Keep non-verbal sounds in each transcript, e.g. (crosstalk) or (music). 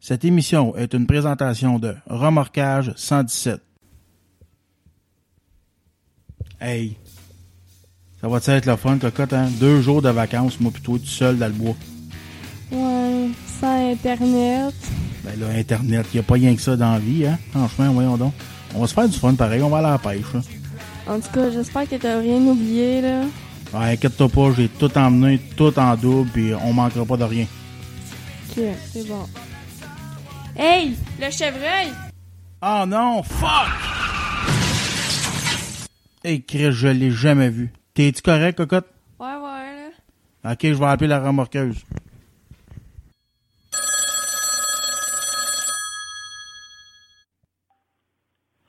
Cette émission est une présentation de Remorquage 117. Hey, ça va être le fun, cocotte, hein? Deux jours de vacances, moi plutôt tout seul dans le bois. Ouais, sans Internet. Ben là, Internet, y a pas rien que ça dans la vie, hein? Franchement, voyons donc. On va se faire du fun pareil, on va aller à la pêche, là. En tout cas, j'espère que t'as rien oublié, là. Ouais, inquiète-toi pas, j'ai tout emmené, tout en double, puis on manquera pas de rien. Ok, c'est bon. Hey, le chevreuil! Oh non, fuck! Hey, Chris, je l'ai jamais vu. T'es-tu correct, cocotte? Ouais, ouais, là. Ok, je vais appeler la remorqueuse.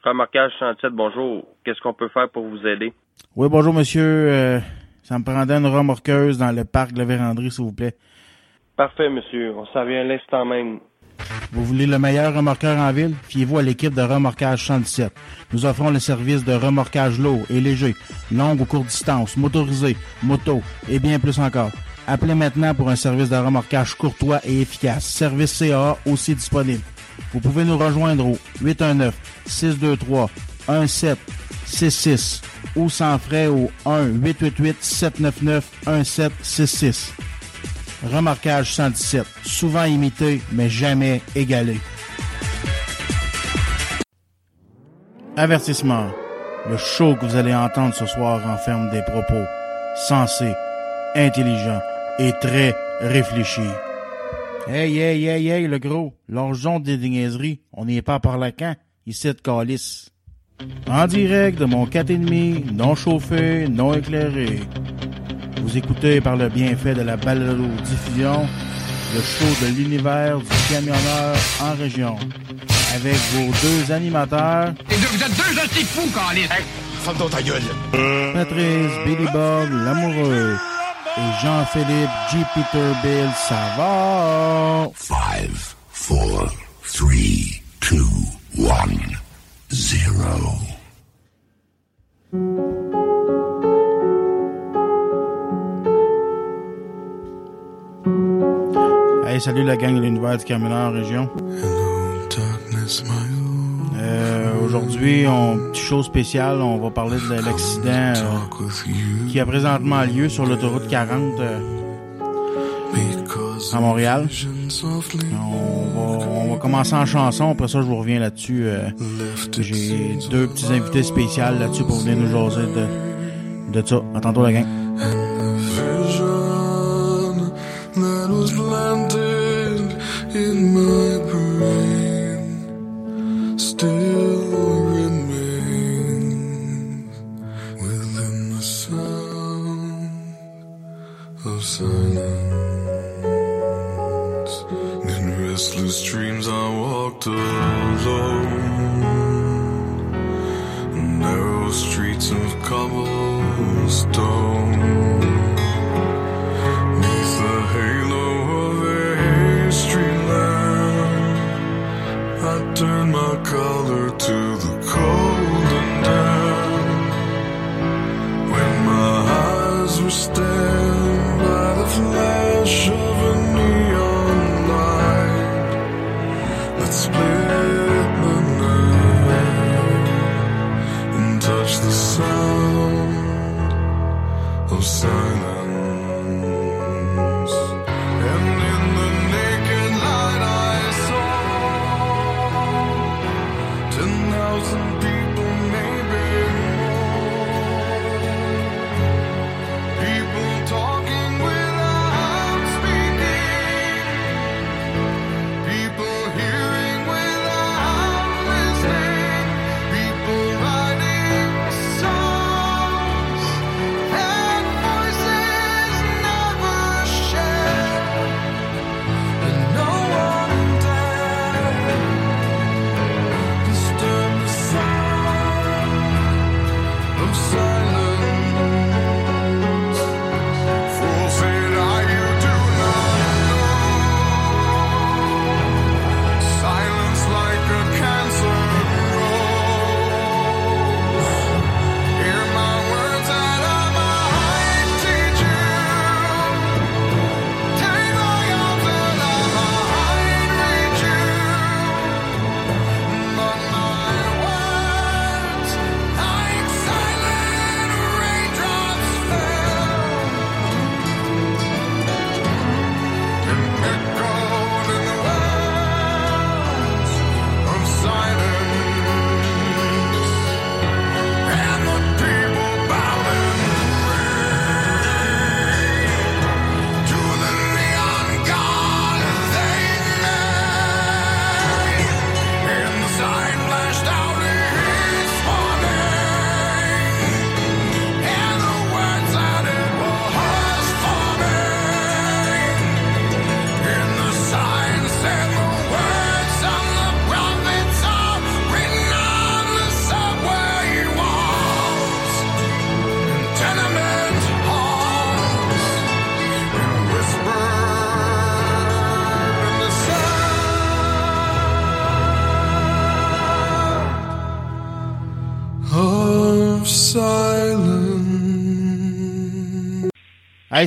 Remorquage 107, bonjour. Qu'est-ce qu'on peut faire pour vous aider? Oui, bonjour, monsieur. Euh, ça me prendrait une remorqueuse dans le parc de la Vérandrie, s'il vous plaît. Parfait, monsieur. On s'en vient à l'instant même. Vous voulez le meilleur remorqueur en ville? Fiez-vous à l'équipe de Remorquage 117. Nous offrons le service de remorquage lourd et léger, longue ou courte distance, motorisé, moto et bien plus encore. Appelez maintenant pour un service de remorquage courtois et efficace. Service CA aussi disponible. Vous pouvez nous rejoindre au 819-623-1766 ou sans frais au 1-888-799-1766. Remorquage 117, souvent imité, mais jamais égalé. Avertissement. Le show que vous allez entendre ce soir renferme des propos sensés, intelligents et très réfléchis. Hey, hey, hey, hey, le gros, l'argent des niaiseries, on n'y est pas par la camp, ici de calice. En direct de mon 4,5, non chauffé, non éclairé. Vous écoutez par le bienfait de la balado-diffusion le show de l'univers du camionneur en région. Avec vos deux animateurs, Et deux, vous êtes deux hosties fous, Calis! Ferme donc ta gueule. Patrice Billy Bob l'amoureux et Jean-Philippe G. Peter Bill Savard. Five, four, three, two, one, zero. Hey, salut la gang de l'univers du camionneur région. Euh, Aujourd'hui, on petite chose spéciale, on va parler de l'accident euh, qui a présentement lieu sur l'autoroute 40 euh, à Montréal. On va, commencer en chanson, après ça je vous reviens là-dessus. J'ai deux petits invités spéciaux là-dessus pour venir nous jaser de, de ça. À tantôt la gang.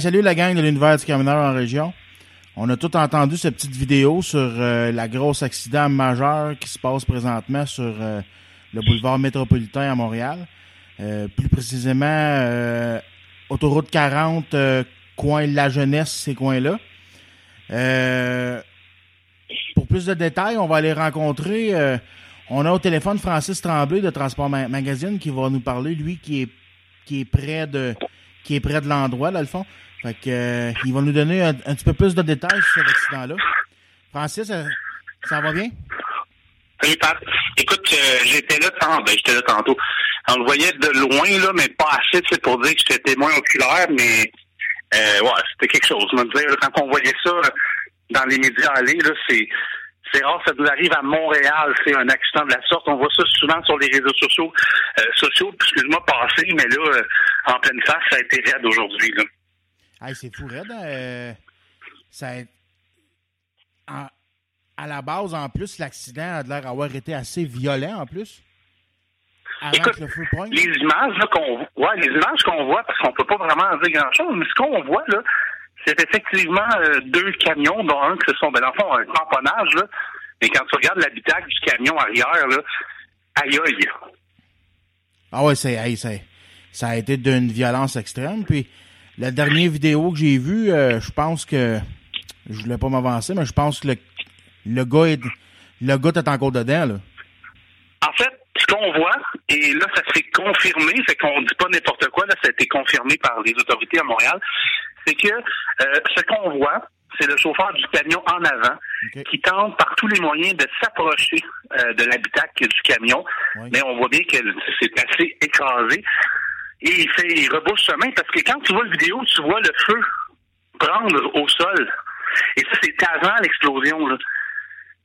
Salut la gang de l'univers du camionneur en région. On a tout entendu cette petite vidéo sur euh, la grosse accident majeur qui se passe présentement sur euh, le boulevard métropolitain à Montréal. Euh, plus précisément, autoroute 40, coin La Jeunesse, ces coins-là. pour plus de détails, on va aller rencontrer. on a au téléphone Francis Tremblay de Transport Magazine qui va nous parler, lui, qui est qui est près de qui est près de l'endroit, là, le fond. Fait que, euh, il va nous donner un, petit peu plus de détails sur cet accident-là. Francis, euh, ça, va bien? Salut, Pat. Écoute, euh, j'étais là, ben, j'étais là tantôt. On le voyait de loin, là, mais pas assez, c'est pour dire que j'étais témoin oculaire, mais ouais, c'était quelque chose. Je me dire, quand on voyait ça dans les médias aller, là, c'est c'est rare, ça nous arrive à Montréal, c'est un accident de la sorte. On voit ça souvent sur les réseaux sociaux, euh, sociaux, excuse-moi, passé, mais là, euh, en pleine face, ça a été raide aujourd'hui. Hey, c'est fou raide. Euh, ça a... à la base, en plus, l'accident a l'air d'avoir été assez violent, en plus. Écoute, les images qu'on ouais, les images qu'on voit, parce qu'on peut pas vraiment dire grand-chose, mais ce qu'on voit, là, c'est effectivement euh, deux camions, dont un qui se sont, ben, dans le fond, un tamponnage, là. Mais quand tu regardes l'habitacle du camion arrière, là, aïe aïe. Ah ouais, c'est, ça a été d'une violence extrême. Puis, la dernière vidéo que j'ai vue, euh, je pense que, je voulais pas m'avancer, mais je pense que le, le gars est, le gars est encore dedans, là. En fait, ce qu'on voit, et là, ça s'est confirmé, c'est qu'on dit pas n'importe quoi, là, ça a été confirmé par les autorités à Montréal, c'est que euh, ce qu'on voit, c'est le chauffeur du camion en avant qui tente par tous les moyens de s'approcher euh, de l'habitacle du camion, mais on voit bien que c'est assez écrasé. Et il fait, il rebouche chemin parce que quand tu vois la vidéo, tu vois le feu prendre au sol. Et ça, c'est avant l'explosion. Là.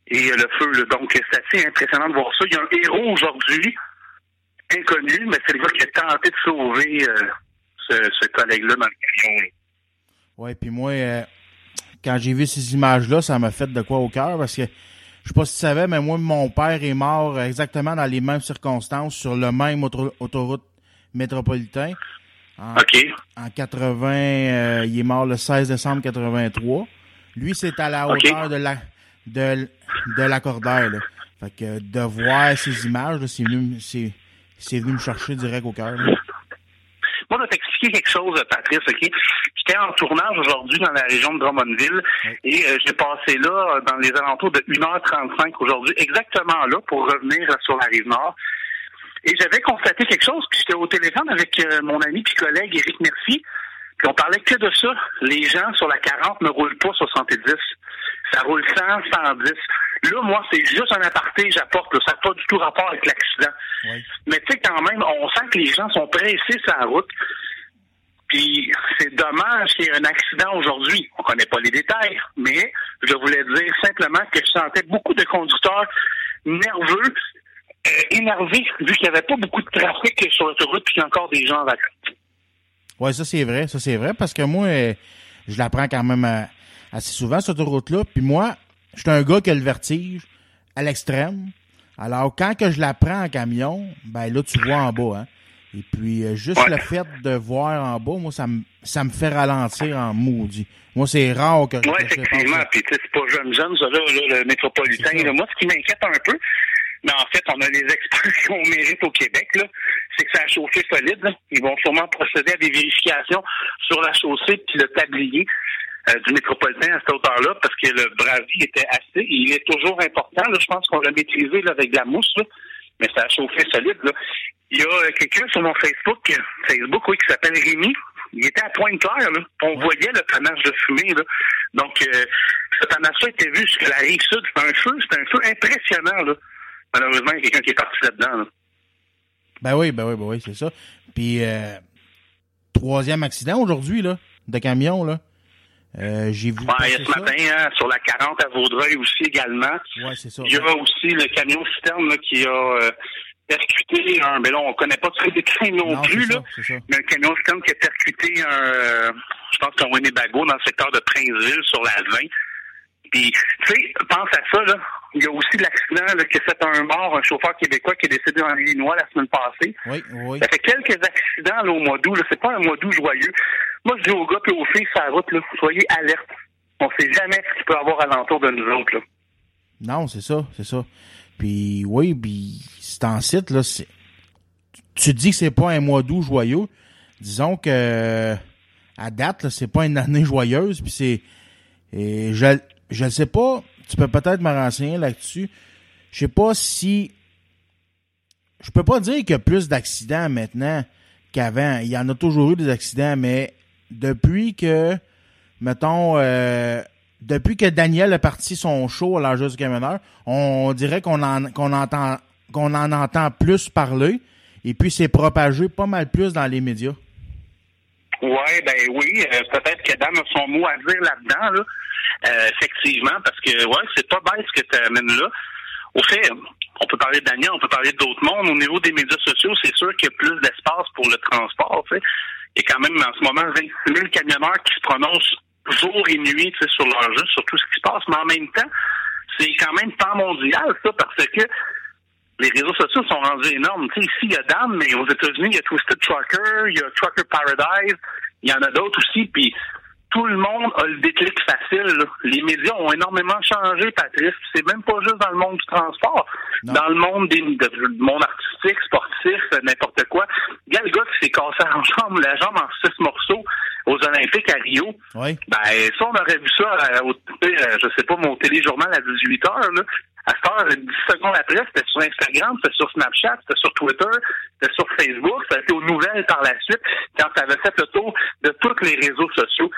Et le feu, donc c'est assez impressionnant de voir ça. Il y a un héros aujourd'hui, inconnu, mais c'est le gars qui a tenté de sauver euh, ce, ce collègue-là dans le camion. Oui, puis moi, euh, quand j'ai vu ces images-là, ça m'a fait de quoi au cœur parce que je sais pas si tu savais, mais moi, mon père est mort exactement dans les mêmes circonstances sur le même autoroute métropolitain. En, En 80, euh, il est mort le 16 décembre 83. Lui, c'est à la hauteur de la de, de l'accordaire. Fait que de voir ces images, c'est venu, c'est venu me chercher direct au cœur. Moi, je vais t'expliquer quelque chose, Patrice, OK? J'étais en tournage aujourd'hui dans la région de Drummondville et euh, j'ai passé là euh, dans les alentours de 1h35 aujourd'hui, exactement là, pour revenir sur la rive nord. Et j'avais constaté quelque chose, puis j'étais au téléphone avec euh, mon ami puis collègue Éric Mercier, puis on parlait que de ça. Les gens sur la 40 ne roulent pas 70. Ça roule 100, 110. Là, moi, c'est juste un aparté, j'apporte. Ça n'a pas du tout rapport avec l'accident. Mais tu sais, quand même, on sent que les gens sont pressés sur la route. Puis c'est dommage qu'il y ait un accident aujourd'hui. On connaît pas les détails, mais je voulais dire simplement que je sentais beaucoup de conducteurs nerveux, euh, énervés, vu qu'il n'y avait pas beaucoup de trafic sur l'autoroute, puis qu'il y a encore des gens en vacances. Oui, ça c'est vrai, ça c'est vrai, parce que moi, euh, je la prends quand même euh, assez souvent, cette autoroute-là. Puis moi, je suis un gars qui a le vertige à l'extrême. Alors, quand que je la prends en camion, ben là, tu vois en bas, hein. Et puis, euh, juste le fait de voir en bas, moi, ça me, ça me fait ralentir en maudit. Moi, c'est rare que... Oui, effectivement. Puis, tu sais, c'est pas jeune, jeune, ça, là, le métropolitain. moi, ce qui m'inquiète un peu, mais en fait, on a les experts (laughs) qu'on mérite au Québec, là, c'est que ça a chauffé solide. Ils vont sûrement procéder à des vérifications sur la chaussée puis le tablier. Euh, du métropolitain à cette hauteur-là parce que le brasier était assez. Il est toujours important. je pense qu'on l'a maîtrisé là, avec de la mousse, mais ça a chauffé solide. Là. Il y a euh, quelqu'un sur mon Facebook, Facebook, oui, qui s'appelle Rémi. Il était à Pointe-Claire, là. On voyait le panache de fumée, là. Donc, euh, ce panache-là était vu sur la rive sud. C'était un feu, c'était un feu impressionnant, là. Malheureusement, il y a quelqu'un qui est parti là-dedans, là. Ben oui, ben oui, ben oui, c'est ça. Puis, euh, troisième accident aujourd'hui, là, de camion, là. Euh, j'ai vu. Ouais, ce matin, hein, sur la 40 à Vaudreuil aussi également. Ouais, c'est ça. Il y a aussi le camion citerne là, qui a euh, percuté un. Mais là, on connaît pas très détails non, non plus, là. Ça, mais un camion citerne qui a percuté un. Je pense qu'un Winnebago dans le secteur de Princeville sur la 20. Puis, tu sais, pense à ça, là. Il y a aussi l'accident qui a fait un mort, un chauffeur québécois qui est décédé en Illinois la semaine passée. Oui, oui. Ça fait quelques accidents là, au mois d'août. C'est pas un mois d'août joyeux. Moi, je dis aux gars et aux filles sur la route, là, soyez alertes. On sait jamais ce qu'il peut y avoir alentour de nous autres. Là. Non, c'est ça, c'est ça. Puis oui, puis c'est en site, là, c'est. Tu dis que c'est pas un mois d'août joyeux. Disons que à date, c'est pas une année joyeuse, puis c'est. Je je ne sais pas, tu peux peut-être me renseigner là-dessus. Je sais pas si. Je peux pas dire qu'il y a plus d'accidents maintenant qu'avant. Il y en a toujours eu des accidents, mais depuis que, mettons, euh, depuis que Daniel a parti son show à l'âge du camionneur, on dirait qu'on en, qu'on entend, qu'on en entend plus parler, et puis c'est propagé pas mal plus dans les médias. Ouais, ben oui, euh, peut-être que Dan a son mot à dire là-dedans, là. Euh, effectivement, parce que ouais, c'est pas bête ce que tu amènes là. Au fait, on peut parler de Daniel, on peut parler d'autres mondes. Au niveau des médias sociaux, c'est sûr qu'il y a plus d'espace pour le transport. Tu sais. Il y a quand même en ce moment 26 000 camionneurs qui se prononcent jour et nuit sur leur jeu, sur tout ce qui se passe, mais en même temps, c'est quand même pas mondial, ça, parce que les réseaux sociaux sont rendus énormes. Ici, il y a Dan, mais aux États-Unis, il y a Twisted Trucker, il y a Trucker Paradise, il y en a d'autres aussi, puis tout le monde a le déclic facile. Les médias ont énormément changé, Patrice. C'est même pas juste dans le monde du transport. Dans le monde des monde artistique, sportif, n'importe quoi. A le gars qui s'est cassé en jambe, la jambe en six morceaux aux Olympiques à Rio. Oui. Ben, ça, on aurait vu ça, euh, au, euh, je sais pas, mon téléjournal à 18 heures, là. À cette heure, 10 secondes après, c'était sur Instagram, c'était sur Snapchat, c'était sur Twitter, c'était sur Facebook, ça a été aux nouvelles par la suite, quand ça avait fait le tour de tous les réseaux sociaux.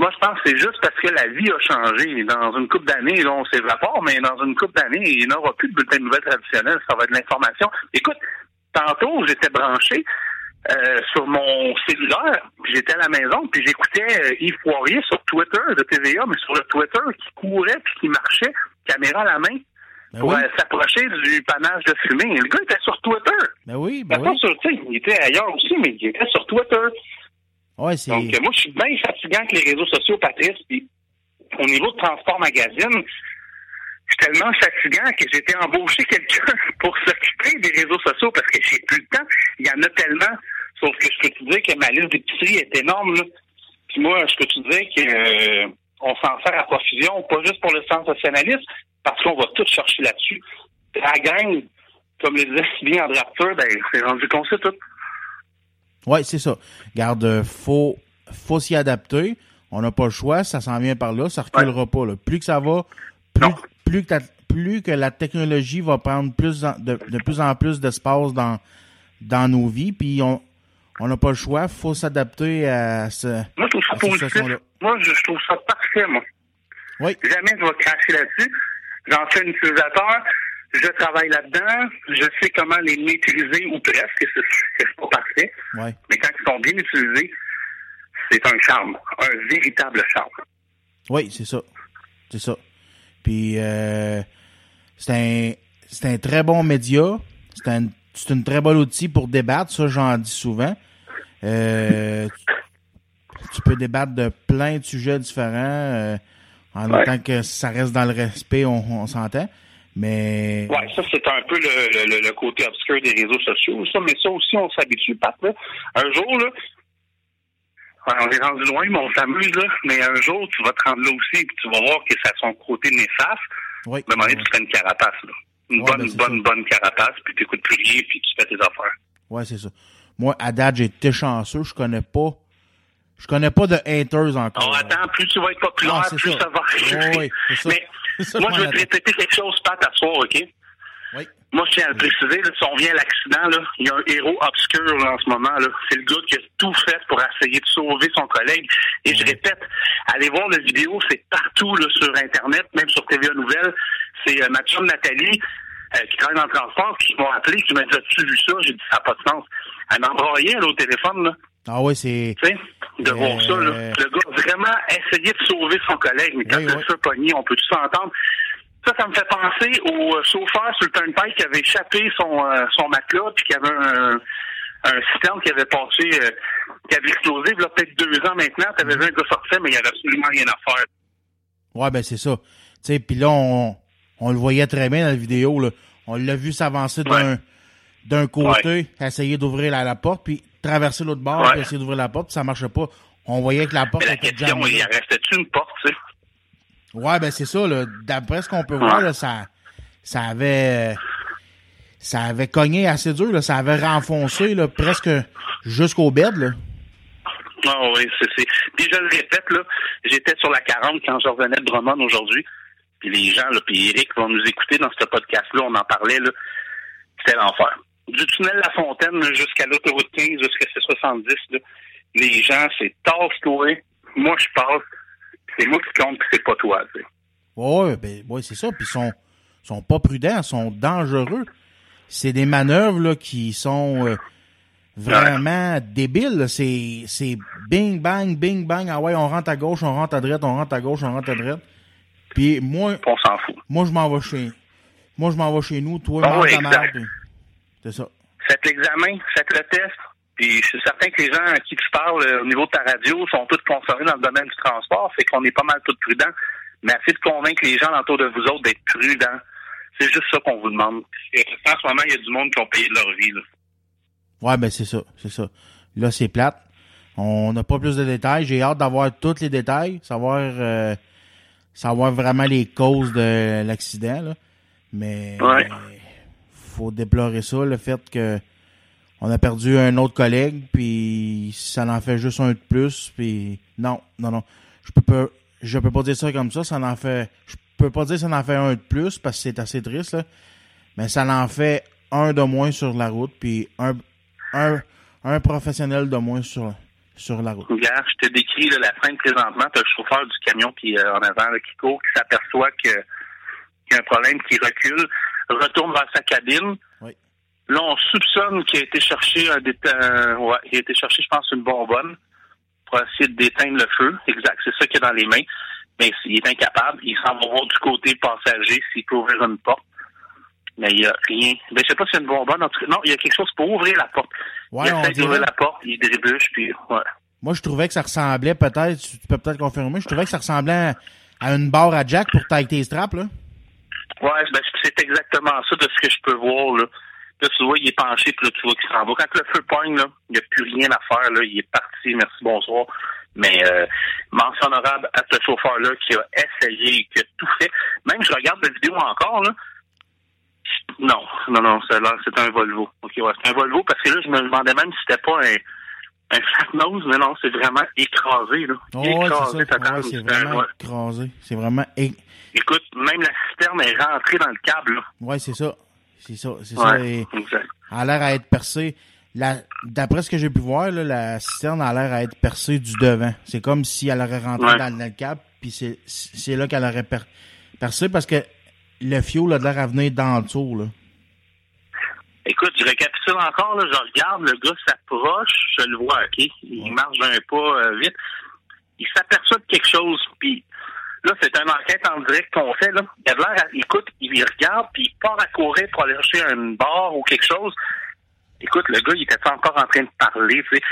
Moi, je pense que c'est juste parce que la vie a changé. Dans une couple d'années, on s'évapore, mais dans une couple d'années, il n'y aura plus de bulletin de nouvelles traditionnel, ça va être de l'information. Écoute, tantôt, j'étais branché euh, sur mon cellulaire, puis j'étais à la maison, puis j'écoutais euh, Yves Poirier sur Twitter de TVA, mais sur le Twitter qui courait puis qui marchait, caméra à la main, Ben pour oui. euh, s'approcher du panache de fumée. Le gars était sur Twitter. Ben oui, ben Pas oui. sur, il était ailleurs aussi, mais il était sur Twitter. C'est. Donc, moi, je suis bien fatigant que les réseaux sociaux, Patrice. Puis, au niveau de Transport Magazine, je suis tellement fatigant que j'ai été embauché quelqu'un (laughs) pour s'occuper des réseaux sociaux parce que j'ai plus le temps. Il y en a tellement. Sauf que je peux te dire que ma liste d'épicerie est énorme. Là. Puis moi, je peux te dire que euh, on s'en sert à profusion, pas juste pour le sensationnalisme, parce qu'on va tout chercher là-dessus. La gang, comme le disait si bien André ben, c'est rendu qu'on sait tout. Ouais, c'est ça. Garde, euh, faut, faut s'y adapter. On n'a pas le choix. Ça s'en vient par là. Ça reculera pas, là. Plus que ça va, plus, que, plus que la technologie va prendre plus en- de, de plus en plus d'espace dans, dans nos vies. Puis on, on n'a pas le choix. Faut s'adapter à ce, Moi, je trouve ça positif. Moi, je, je trouve ça parfait, moi. Oui. Jamais je vais cracher là-dessus. J'en suis un utilisateur. Je travaille là-dedans. Je sais comment les maîtriser ou presque. C'est pas parfait. Ouais. Mais quand ils sont bien utilisés, c'est un charme. Un véritable charme. Oui, c'est ça. C'est ça. Puis euh, c'est un c'est un très bon média. C'est un c'est une très bonne outil pour débattre, ça j'en dis souvent. Euh, tu peux débattre de plein de sujets différents euh, en Ouais. autant que ça reste dans le respect, on, on s'entend. Mais Ouais, ça, c'est un peu le, le, le côté obscur des réseaux sociaux. Ça, mais ça aussi, on s'habitue, Pat. Là. Un jour, là, on est rendu loin, mais on s'amuse, là. Mais un jour, tu vas te rendre là aussi, puis tu vas voir que ça a son côté néfaste. oui, À un moment donné, tu fais une carapace, là. Une Ouais, bonne, ben, bonne, ça. bonne carapace, puis tu écoutes plus rien, puis tu fais tes affaires. ouais, c'est ça. Moi, à date, j'ai été chanceux, je connais pas je connais pas de haters encore. On attend, plus tu vas être populaire, Ah, plus ça. ça, va arriver. ouais, c'est ça. (laughs) Mais ça, moi, je m'en te répéter quelque chose, Pat, à soir, OK? Oui. Moi, je tiens à le préciser, là, si on vient à l'accident, là, il y a un héros obscur là, en ce moment. Là. C'est le gars qui a tout fait pour essayer de sauver son collègue. Et je répète, allez voir la vidéo, c'est partout là, sur Internet, même sur TVA Nouvelles. C'est euh, ma chum Nathalie, euh, qui travaille dans le transport, qui m'a appelé, qui m'a dit As-tu vu ça? J'ai dit Ça n'a pas de sens. Elle m'embraillait là, au téléphone. Là. Ah ouais, c'est Tu sais, de Euh, voir ça, là. Le gars vraiment essayé de sauver son collègue, mais quand Oui, oui. feu pogné, on peut tout s'entendre? Ça, ça me fait penser au euh, chauffeur sur le turnpike qui avait échappé son, euh, son matelas, puis qui avait un, un citerne qui avait passé, euh, qui avait explosé, il y a peut-être deux ans maintenant. T'avais vu un gars sortir, mais il n'y avait absolument rien à faire. Ouais, ben c'est ça. Tu sais, puis là, on, on le voyait très bien dans la vidéo. Là. On l'a vu s'avancer d'un d'un côté, essayer d'ouvrir la, la porte, puis traverser l'autre bord, Ouais. puis essayer d'ouvrir la porte, puis ça marchait pas. On voyait que la porte Mais la était question, il en restait-tu une porte, tu sais? Ouais, ben c'est ça, là. D'après ce qu'on peut voir, là, ça, ça avait, ça avait cogné assez dur, là. Ça avait renfoncé, là, presque jusqu'au bed, là. Ah oui, c'est, c'est. Puis je le répète, là, j'étais sur la 40 quand je revenais de Drummond aujourd'hui. Puis les gens, là, puis Eric vont nous écouter dans ce podcast-là, on en parlait, là. C'était l'enfer. Du tunnel La Fontaine jusqu'à l'autoroute 15, jusqu'à C70, là, les gens, c'est tasse-toi. Moi, je passe. C'est moi qui compte, c'est pas toi. Ouais, ben, ouais, c'est ça. Puis ils sont, sont pas prudents, ils sont dangereux. C'est des manœuvres, là, qui sont euh, vraiment débiles. C'est, c'est bing, bang, bing, bang. Ah ouais, on rentre à gauche, on rentre à droite, on rentre à gauche, on rentre à droite. Puis moi, On s'en fout. moi, je m'en vais chez, moi, je m'en vais chez nous, toi, oui, ta exact. merde, puis C'est ça. Faites l'examen, faites le test. Puis je suis certain que les gens à qui tu parles euh, au niveau de ta radio sont tous concernés dans le domaine du transport, fait qu'on est pas mal tous prudents. Mais assez de convaincre les gens autour de vous autres d'être prudents. C'est juste ça qu'on vous demande. Et en ce moment, il y a du monde qui ont payé de leur vie. Là. Ouais, ben c'est ça, c'est ça. Là, c'est plate. On n'a pas plus de détails. J'ai hâte d'avoir tous les détails, savoir euh, savoir vraiment les causes de l'accident. là. Mais Ouais. Faut déplorer ça, le fait que on a perdu un autre collègue, puis ça en fait juste un de plus, puis non, non, non. Je peux pas je peux pas dire ça comme ça, ça en fait je peux pas dire ça en fait un de plus parce que c'est assez triste là. Mais ça en fait un de moins sur la route, puis un un, un professionnel de moins sur, sur la route. Regarde, je te décris là, la scène présentement. Tu le chauffeur du camion qui est en avant, là, qui court, qui s'aperçoit que- qu'il y a un problème, qui recule, retourne vers sa cabine. Oui. Là, on soupçonne qu'il a été chercher un ouais, il a été chercher, je pense, une bonbonne pour essayer d'éteindre le feu. Exact, c'est ça qu'il a dans les mains. Mais il est incapable. Il s'en va voir du côté passager s'il peut ouvrir une porte. Mais il n'y a rien. Ben, je sais pas si c'est une bonbonne. En tout cas, non, il y a quelque chose pour ouvrir la porte. Ouais, il essaie d'ouvrir la porte, il trébuche, puis ouais. Moi, je trouvais que ça ressemblait peut-être, tu peux peut-être confirmer, je trouvais que ça ressemblait à, à une barre à jack pour tailler tes straps, là. Ouais, ben, c'est exactement ça de ce que je peux voir, là. Là, tu vois, il est penché, puis là, tu vois qu'il s'en va. Quand le feu pogne, là, il n'y a plus rien à faire, là. Il est parti, merci, bonsoir. Mais, euh, mention honorable à ce chauffeur-là qui a essayé, qui a tout fait. Même, je regarde la vidéo encore, là. Non, non, non, c'est un Volvo. OK, ouais, c'est un Volvo, parce que là, je me demandais même si c'était pas un, un flat nose, mais non, c'est vraiment écrasé, là. Oh, écrasé, c'est. Ouais, vraiment ouais. écrasé. C'est vraiment, é- Écoute, même la citerne est rentrée dans le câble, là. ouais, c'est ça. C'est ça, c'est ça. Et exact. a l'air à être percée. D'après ce que j'ai pu voir, là, la citerne a l'air à être percée du devant. C'est comme si elle aurait rentré Ouais. dans, dans le câble, puis c'est, c'est là qu'elle aurait per- percé parce que le fioul a l'air à venir d'en dessous, là. Écoute, je récapitule encore, là, je regarde, le gars s'approche, je le vois, OK? Il marche d'un pas euh, vite. Il s'aperçoit de quelque chose, puis là, c'est une enquête en direct qu'on fait, là. Il a l'air, à- écoute, il regarde, puis il part à courir pour aller chercher une barre ou quelque chose. Écoute, le gars, il était encore en train de parler, tu sais.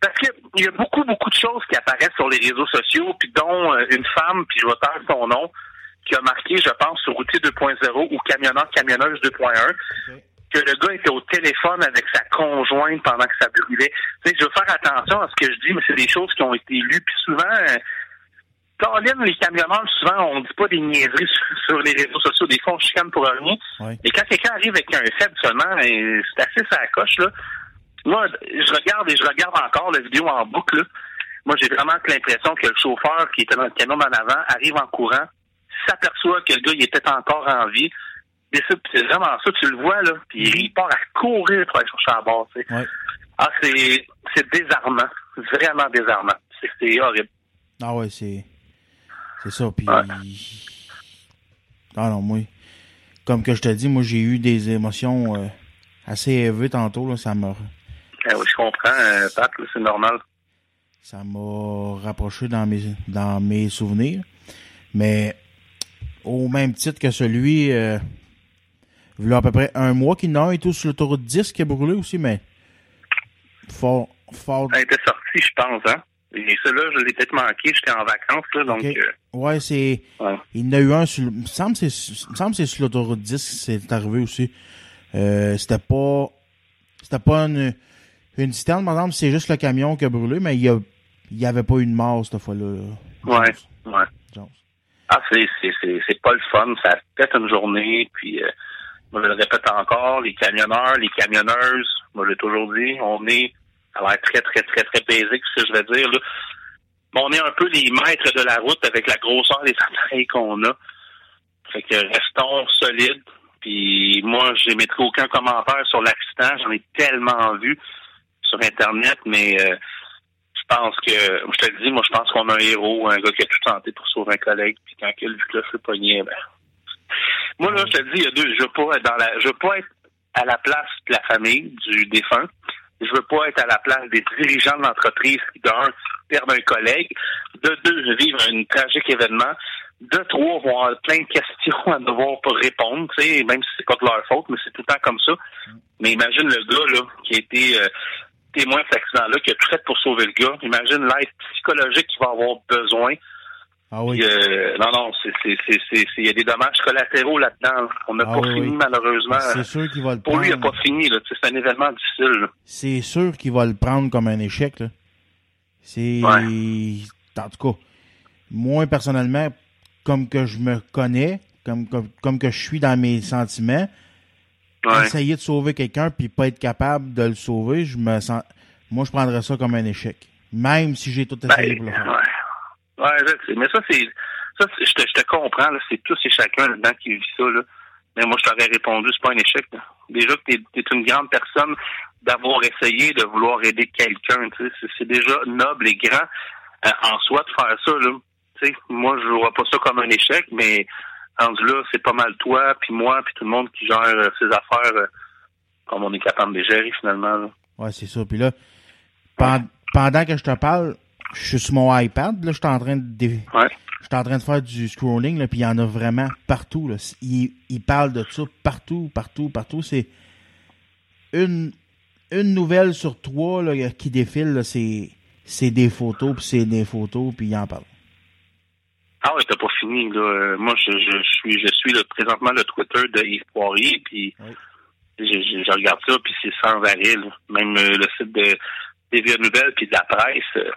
Parce que il y a beaucoup, beaucoup de choses qui apparaissent sur les réseaux sociaux, puis dont euh, une femme, puis je vais taire son nom, qui a marqué, je pense, sur routier 2.0 ou camionneur, camionneuse 2.1 que le gars était au téléphone avec sa conjointe pendant que ça brûlait. Tu sais, je veux faire attention à ce que je dis, mais c'est des choses qui ont été lues. Puis souvent, euh, Colin, les camionneurs, souvent, on dit pas des niaiseries sur, les réseaux sociaux. Des fois, on chicane pour rien. Ouais. Et quand quelqu'un arrive avec un fait seulement, c'est assez ça coche, là. Moi, je regarde et je regarde encore la vidéo en boucle, là. Moi, j'ai vraiment l'impression que le chauffeur qui était dans le camion en avant arrive en courant, s'aperçoit que le gars, il était encore en vie, c'est vraiment ça, tu le vois, là, puis il part à courir pour aller chercher à bord, tu sais. Ah, c'est, c'est désarmant. Vraiment désarmant. C'est, c'est horrible. Ah ouais, c'est. C'est ça. Puis. Ah non, moi. Comme que je te dis, moi, j'ai eu des émotions euh, assez élevées tantôt. Là, ça m'a. Ah oui, je comprends, euh, Pat, c'est normal. Ça m'a rapproché dans mes, dans mes souvenirs. Mais. Au même titre que celui. Euh, il y a à peu près un mois qu'il y en a un et tout sur l'autoroute 10 qui a brûlé aussi, mais. Fort. Fort. Elle était sortie, je pense, hein? Et celui-là, je l'ai peut-être manqué, j'étais en vacances, là, donc, Ok. euh, Ouais, c'est. ouais. Il y en a eu un sur. Il me semble que c'est sur l'autoroute 10 que c'est arrivé aussi. Euh, c'était pas. C'était pas une. Une citerne, par exemple, c'est juste le camion qui a brûlé, mais il y a il n'y avait pas eu de mort cette fois-là. Ouais, ouais. Ah, c'est, c'est, c'est, c'est pas le fun. Ça fait une journée, puis euh, moi, je le répète encore, les camionneurs, les camionneuses, moi, j'ai toujours dit, on est, ça a l'air très, très, très, très basique, ce que je vais dire, là. Mais on est un peu les maîtres de la route avec la grosseur des (laughs) appareils qu'on a. Fait que restons solides. Puis moi, j'émettrai aucun commentaire sur l'accident. J'en ai tellement vu sur Internet, mais euh, je pense que, je te le dis, moi, je pense qu'on a un héros, un gars qui a tout tenté pour sauver un collègue, puis quand il a vu que le pogné, ben... Moi, là, je te le dis, il y a deux, je veux pas être dans la, je veux pas être à la place de la famille du défunt. Je veux pas être à la place des dirigeants de l'entreprise qui, d'un, perdent un collègue, de deux, vivre un tragique événement, de trois, vont avoir plein de questions à devoir pour répondre, tu sais, même si c'est pas de leur faute, mais c'est tout le temps comme ça. Mais imagine le gars, là, qui a été euh, témoin de cet accident-là, qui a tout fait pour sauver le gars. Imagine l'aide psychologique qu'il va avoir besoin. Ah oui. Euh, non, non, c'est, c'est, c'est, c'est, il y a des dommages collatéraux là-dedans. On n'a Ah pas oui, fini, oui. malheureusement. C'est sûr qu'il va le Pour lui, il n'a prendre. pas fini, C'est un événement difficile, là. C'est sûr qu'il va le prendre comme un échec. C'est. En tout cas, moi, personnellement, comme que je me connais, comme, comme, comme que je suis dans mes sentiments, Ouais. essayer de sauver quelqu'un puis pas être capable de le sauver, je me sens. Moi, je prendrais ça comme un échec. Même si j'ai tout essayé Ben, pour le faire. ouais. Ouais, je sais. Mais ça, c'est. Ça, je te, je te comprends, là. C'est tous et chacun là-dedans qui vit ça, là. Mais moi, je t'aurais répondu, c'est pas un échec, là. Déjà que t'es es une grande personne d'avoir essayé de vouloir aider quelqu'un, tu sais. C'est- déjà noble et grand euh, en soi de faire ça, là. Tu sais, moi, je vois pas ça comme un échec, mais rendu là, c'est pas mal toi, puis moi, puis tout le monde qui gère euh, ses affaires euh, comme on est capable de les gérer, finalement, là. Ouais, c'est ça. Puis là, pen- pendant que je te parle, je suis sur mon iPad, là, je suis en train de dé- Ouais. je suis en train de faire du scrolling, là, puis il y en a vraiment partout. Là. Il, il parle de ça partout, partout, partout. C'est une, une nouvelle sur trois là, qui défile, là, c'est, c'est des photos, puis c'est des photos, puis il en parle. Ah ouais, t'as pas fini, là. Euh, Moi, je, je suis je suis présentement le Twitter de Yves Poirier, puis Oui. je, regarde ça, puis c'est sans arrêt. Même euh, le site de des Vieux Nouvelles puis de la presse. euh,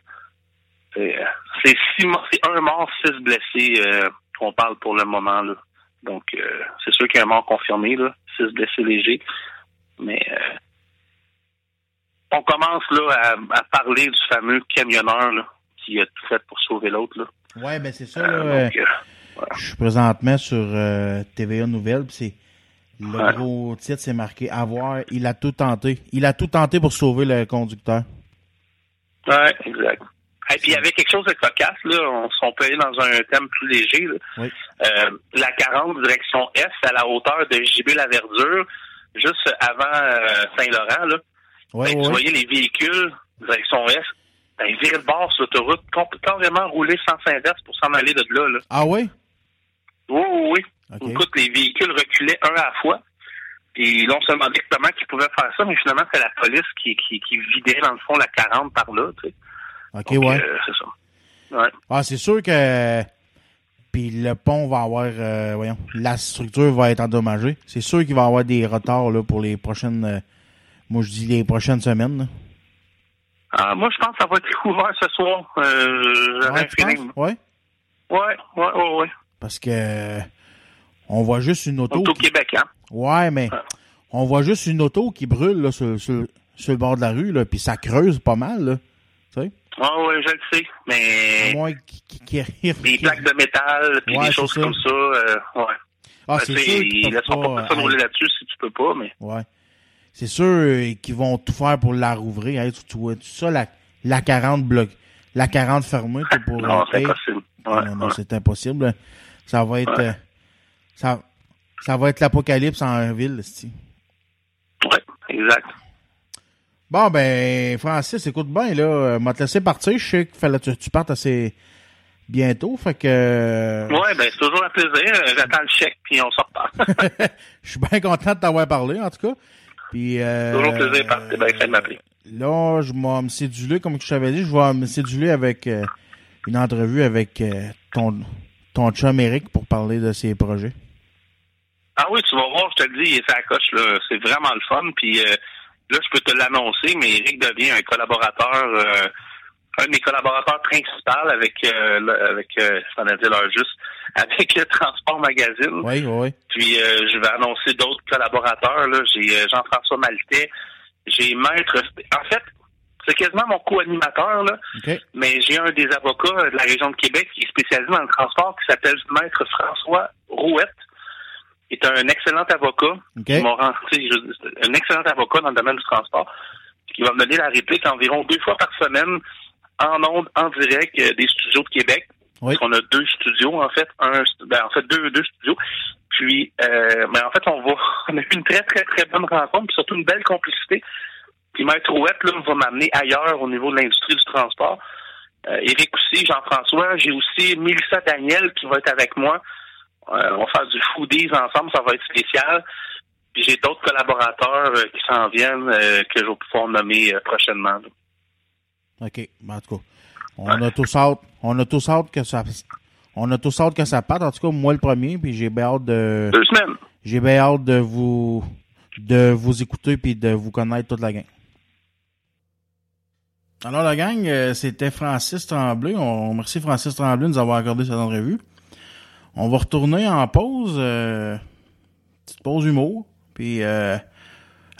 c'est euh, c'est six morts- c'est un mort, six blessés euh, qu'on parle pour le moment, là. Donc, euh, c'est sûr qu'il y a un mort confirmé, là. Six blessés légers. Mais euh, on commence là à, à parler du fameux camionneur là, qui a tout fait pour sauver l'autre, là. Ouais, ben c'est ça. Là, donc, je suis présentement sur TVA Nouvelles, puis c'est le Ouais. gros titre, c'est marqué avoir. Il a tout tenté. Il a tout tenté pour sauver le conducteur. Ouais, exact. Et puis il y avait quelque chose de cocasse, là. On, on peut aller dans un thème plus léger. Là. Oui. Euh, la 40 direction Est à la hauteur de JB La Verdure, juste avant euh, Saint-Laurent, là. Ouais, Ben, ouais, Tu voyais les véhicules direction Est, ben, ils viraient de bord sur l'autoroute, compl- carrément rouler sans inverse pour s'en aller de là, là. Ah? Oui, oui, oui. Ok. Écoute, les véhicules reculaient un à la fois. Puis là, on se demandait comment ils pouvaient faire ça, mais finalement, c'est la police qui, qui, qui vidait, dans le fond, la 40 par là, tu sais. Ok, Donc, ouais. euh, c'est ça. Ouais. Ah, c'est sûr que. Puis le pont va avoir. euh, voyons. La structure va être endommagée. C'est sûr qu'il va y avoir des retards là, pour les prochaines. euh, moi, je dis les prochaines semaines. là. Ah, moi, je pense que ça va être ouvert ce soir. Euh, Ouais. Ouais, ouais, ouais, ouais. Parce que. euh, On voit juste une auto. On est au qui- Québec, hein? Ouais, mais. On voit juste une auto qui brûle là, sur, sur, sur le bord de la rue, là, puis ça creuse pas mal. Là. Tu sais? Ah, ouais, je le sais. Mais moins qu'il qu'il arrive. des plaques de métal, puis Ouais, des choses comme ça, euh, ouais. Ah, Ben, c'est sûr ils laisseront pas personne pas, rouler là-dessus si tu peux pas, mais. Ouais. C'est sûr euh, qu'ils vont tout faire pour la rouvrir. Hey, tu, tu vois tout ça, la, la 40 bloc, la 40 fermée, t'es pour Non, c'est impossible. Non, Ouais, non, non, ouais. c'est impossible. Ça va être, Ouais. euh, ça, ça va être l'apocalypse en ville. Ouais, exact. Bon, ben, Francis, écoute bien, là, euh, m'a te laissé partir. Je sais qu'il fallait que tu, partes assez bientôt, fait que, euh, Ouais, ben, c'est toujours un plaisir. Euh, J'attends le chèque, puis on sort pas. (laughs) (laughs) je suis bien content de t'avoir parlé, en tout cas. Puis, euh, toujours un plaisir, Pat. T'es bien fait de m'appeler. Là, je vais me céduler, comme je t'avais dit, je vais me céduler avec euh, une entrevue avec euh, ton, ton chum Eric pour parler de ses projets. Ah oui, tu vas voir, je te le dis, il est à la coche, là. C'est vraiment le fun. Puis euh, là, je peux te l'annoncer, mais Eric devient un collaborateur euh, un de mes collaborateurs principaux avec, euh, avec euh, dire leur juste, (laughs) avec le Transport Magazine. Oui, oui. Puis euh, je vais annoncer d'autres collaborateurs. Là. J'ai euh, Jean-François Maltais, j'ai Maître. En fait, c'est quasiment mon co-animateur, là. OK. Mais j'ai un des avocats de la région de Québec qui est spécialisé dans le transport qui s'appelle Maître François Rouette. Est un excellent avocat. OK. qui m'a rendu- je- un excellent avocat dans le domaine du transport. Qui va me donner la réplique environ deux fois par semaine en ondes, en direct euh, des studios de Québec. Oui. On a deux studios, en fait. Un, ben, en fait, deux, deux studios. Puis, euh, mais en fait, on va, (laughs) on a eu une très, très, très bonne rencontre, puis surtout une belle complicité. Puis Maître Ouette, là, va m'amener ailleurs au niveau de l'industrie du transport. Euh, Éric aussi, Jean-François. J'ai aussi Mélissa Daniel qui va être avec moi. Euh, on va faire du foodies ensemble, ça va être spécial. Puis j'ai d'autres collaborateurs euh, qui s'en viennent euh, que je vais pouvoir nommer prochainement. OK. Ben, en tout cas, on a tous hâte, on a tous hâte que ça, on a tous hâte que ça parte. En tout cas, moi le premier, puis j'ai bien hâte de, Deux semaines. j'ai bien hâte de vous, de vous écouter puis de vous connaître toute la gang. Alors la gang, c'était Francis Tremblay. On remercie Francis Tremblay de nous avoir accordé cette entrevue. On va retourner en pause, euh, petite pause humour, puis euh,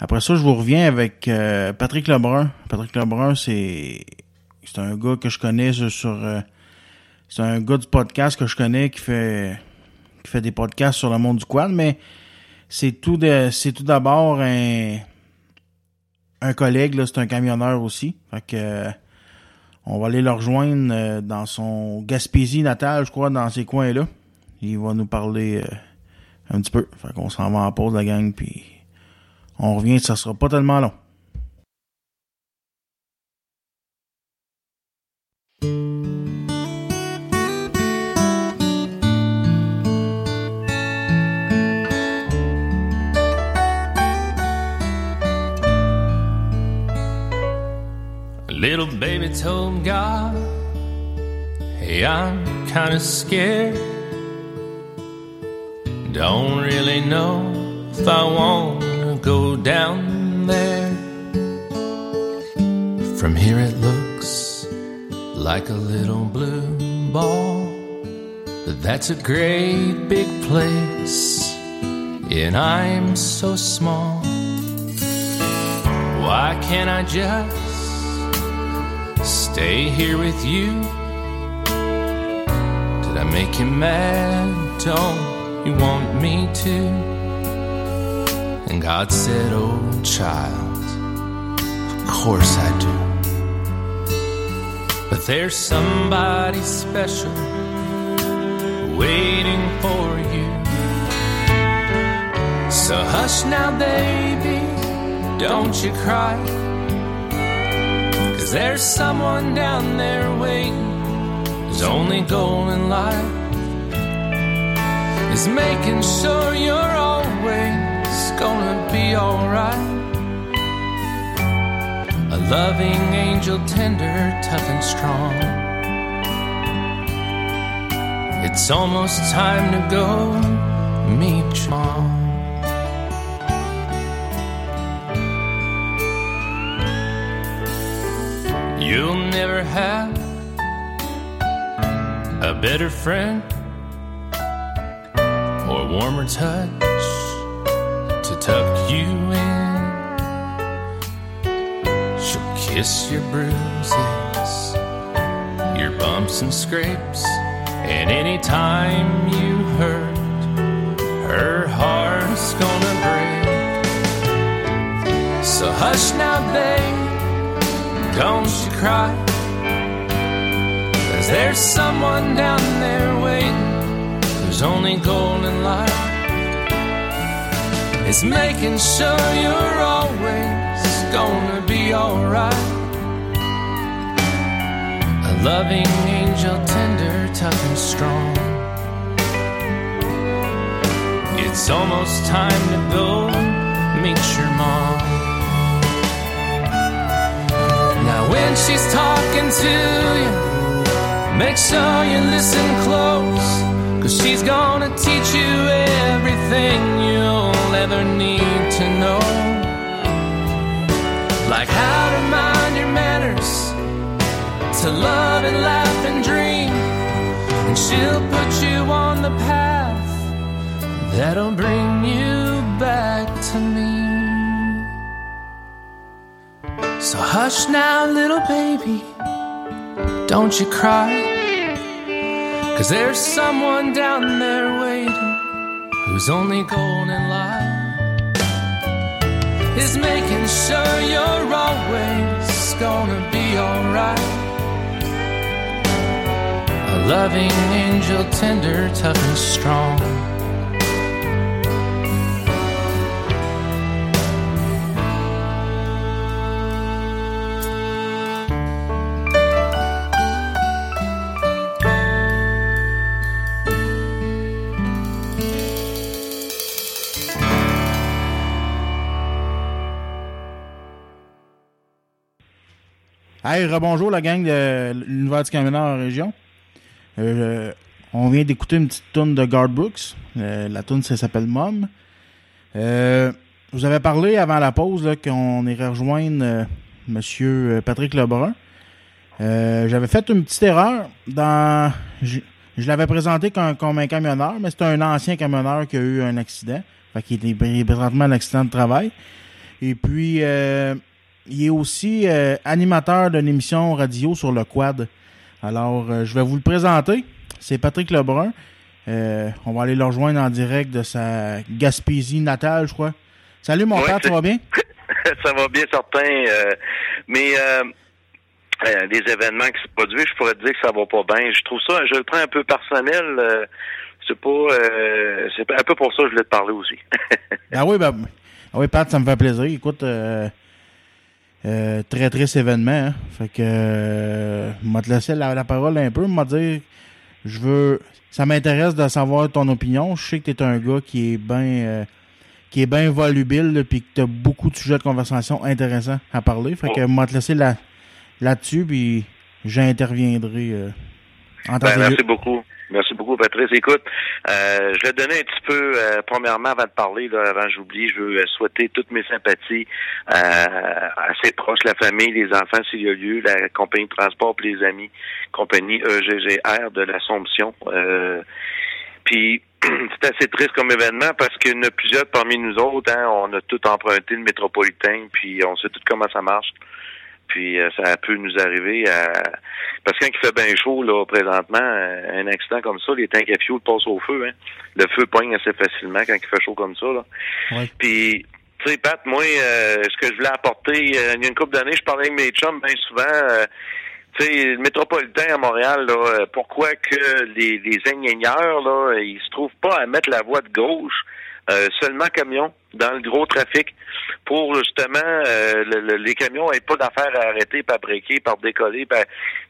après ça, je vous reviens avec euh, Patrick Lebrun. Patrick Lebrun, c'est c'est un gars que je connais sur, euh, c'est un gars du podcast que je connais qui fait qui fait des podcasts sur le monde du quad, mais c'est tout de c'est tout d'abord un un collègue là, c'est un camionneur aussi. Fait que on va aller le rejoindre dans son Gaspésie natal, je crois, dans ces coins-là. Il va nous parler euh, un petit peu. Fait qu'on s'en va en pause la gang puis on revient, ça sera pas tellement long. Little baby told God, Hey, I'm kinda scared. Don't really know if I wanna go down there. From here it looks like a little blue ball, but that's a great big place, and I'm so small. Why can't I just stay here with you? Did I make you mad? Don't you want me to? And God said, Oh, child, of course I do. But there's somebody special waiting for you. So hush now, baby, don't you cry. Cause there's someone down there waiting. His only in life is making sure you're always gonna be alright. A loving angel, tender, tough and strong. It's almost time to go meet mom. You'll never have a better friend or warmer touch to tuck you in. She'll kiss your bruises, your bumps and scrapes, and any time you hurt, her heart's gonna break. So hush now, babe, don't you cry. Cause there's someone down there waiting whose only golden light. It's making sure you're always gonna be alright. A loving angel, tender, tough and strong. It's almost time to go meet your mom. Now, when she's talking to you, make sure you listen close. Cause she's gonna teach you everything you'll ever need to know. Like how to mind your manners, to love and laugh and dream. And she'll put you on the path that'll bring you back to me. So hush now, little baby, don't you cry. Cause there's someone down there waiting whose only goal in life is making sure you're always gonna be alright. A loving angel, tender, tough, and strong. Hey, rebonjour la gang de l'univers du camionneur en région. Euh, on vient d'écouter une petite tune de Guard Brooks. Euh, la tune, ça s'appelle Mom. Euh, vous avez parlé avant la pause qu'on irait rejoindre euh, Monsieur Patrick Lebrun. J'avais fait une petite erreur dans. Je, l'avais présenté comme, un camionneur, mais c'est un ancien camionneur qui a eu un accident. Fait qu'il est présentement un accident de travail. Et puis il est aussi euh, animateur d'une émission radio sur le quad. Alors, euh, je vais vous le présenter. C'est Patrick Lebrun. Euh, on va aller le rejoindre en direct de sa Gaspésie natale, je crois. Salut mon Ouais, père, ça va bien? (laughs) ça va bien, certain. mais les événements qui se produisent, je pourrais te dire que ça va pas bien. Je trouve ça, je le prends un peu personnel. c'est pas, c'est un peu pour ça que je voulais te parler aussi. (laughs) Ah oui, ben, ah oui, Pat, ça me fait plaisir. Écoute, euh, euh, très triste événement. Hein. Fait que, euh, m'a te laisser la, la parole un peu, m'a dire, je veux, ça m'intéresse de savoir ton opinion. Je sais que t'es un gars qui est bien, euh, qui est bien volubile, puis que t'as beaucoup de sujets de conversation intéressants à parler. Fait que, m'a te laisser là, là-dessus, puis j'interviendrai euh, en temps Ben, merci lieu. beaucoup. Merci beaucoup, Patrice. Écoute, euh, je vais donner un petit peu, euh, premièrement, avant de parler, là, avant j'oublie, je veux euh, souhaiter toutes mes sympathies euh, à ses proches, la famille, les enfants, s'il y a lieu, la compagnie de transport, puis les amis, compagnie EGGR de l'Assomption. Euh, puis, (clears throat) c'est assez triste comme événement parce qu'il y en a plusieurs parmi nous autres, hein, on a tout emprunté le métropolitain, puis on sait tout comment ça marche. Puis euh, ça peut nous arriver à parce que quand il fait bien chaud là présentement, euh, un accident comme ça, les tanks à fioul passent au feu. Hein. Le feu pogne assez facilement quand il fait chaud comme ça. Là. Ouais. Puis tu sais, Pat, moi, euh, ce que je voulais apporter, euh, il y a une couple d'années, je parlais avec mes chums bien souvent. euh, tu sais, le métropolitain à Montréal, là, euh, pourquoi que les, les ingénieurs, là, ils se trouvent pas à mettre la voie de gauche euh, seulement camions dans le gros trafic pour justement euh, le- le- les camions n'aient pas d'affaires à arrêter, par breaker, par décoller.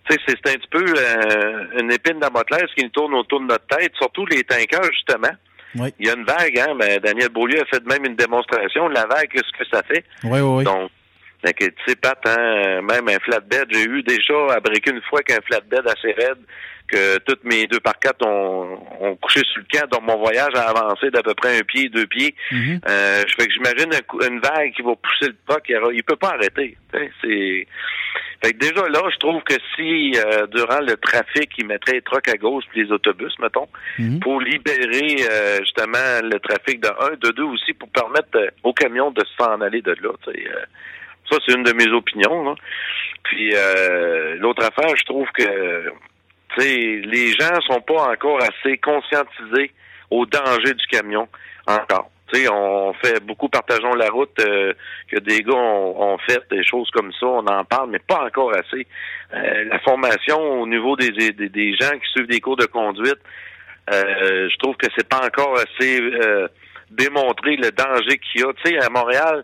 sais, c'est c'est un petit peu euh, une épine d'Amoclès qui nous tourne autour de notre tête, surtout les tankers, justement. Oui. Il y a une vague, hein, ben, Daniel Beaulieu a fait même une démonstration de la vague, ce que ça fait? Oui, oui. Donc, tu sais, Pat, hein, même un flatbed, j'ai eu déjà à breaker une fois qu'un flatbed assez raide, que toutes mes deux par quatre ont, ont couché sur le camp, donc mon voyage a avancé d'à peu près un pied, deux pieds. Mhm. Euh, je fais que j'imagine un une vague qui va pousser le truck, il, il peut pas arrêter. C'est. Fait que déjà là, je trouve que si euh, durant le trafic, ils mettraient les trucks à gauche puis les autobus, mettons, Mhm. pour libérer euh, justement le trafic de un, de deux aussi, pour permettre euh, aux camions de s'en aller de là. euh. ça, c'est une de mes opinions. Là. Puis euh, l'autre affaire, je trouve que les gens sont pas encore assez conscientisés au danger du camion encore. On fait beaucoup partageons la route euh, que des gars ont, ont fait des choses comme ça, on en parle, mais pas encore assez. Euh, la formation au niveau des, gens qui suivent des cours de conduite, euh, je trouve que c'est pas encore assez démontré le danger qu'il y a. Tu sais, à Montréal,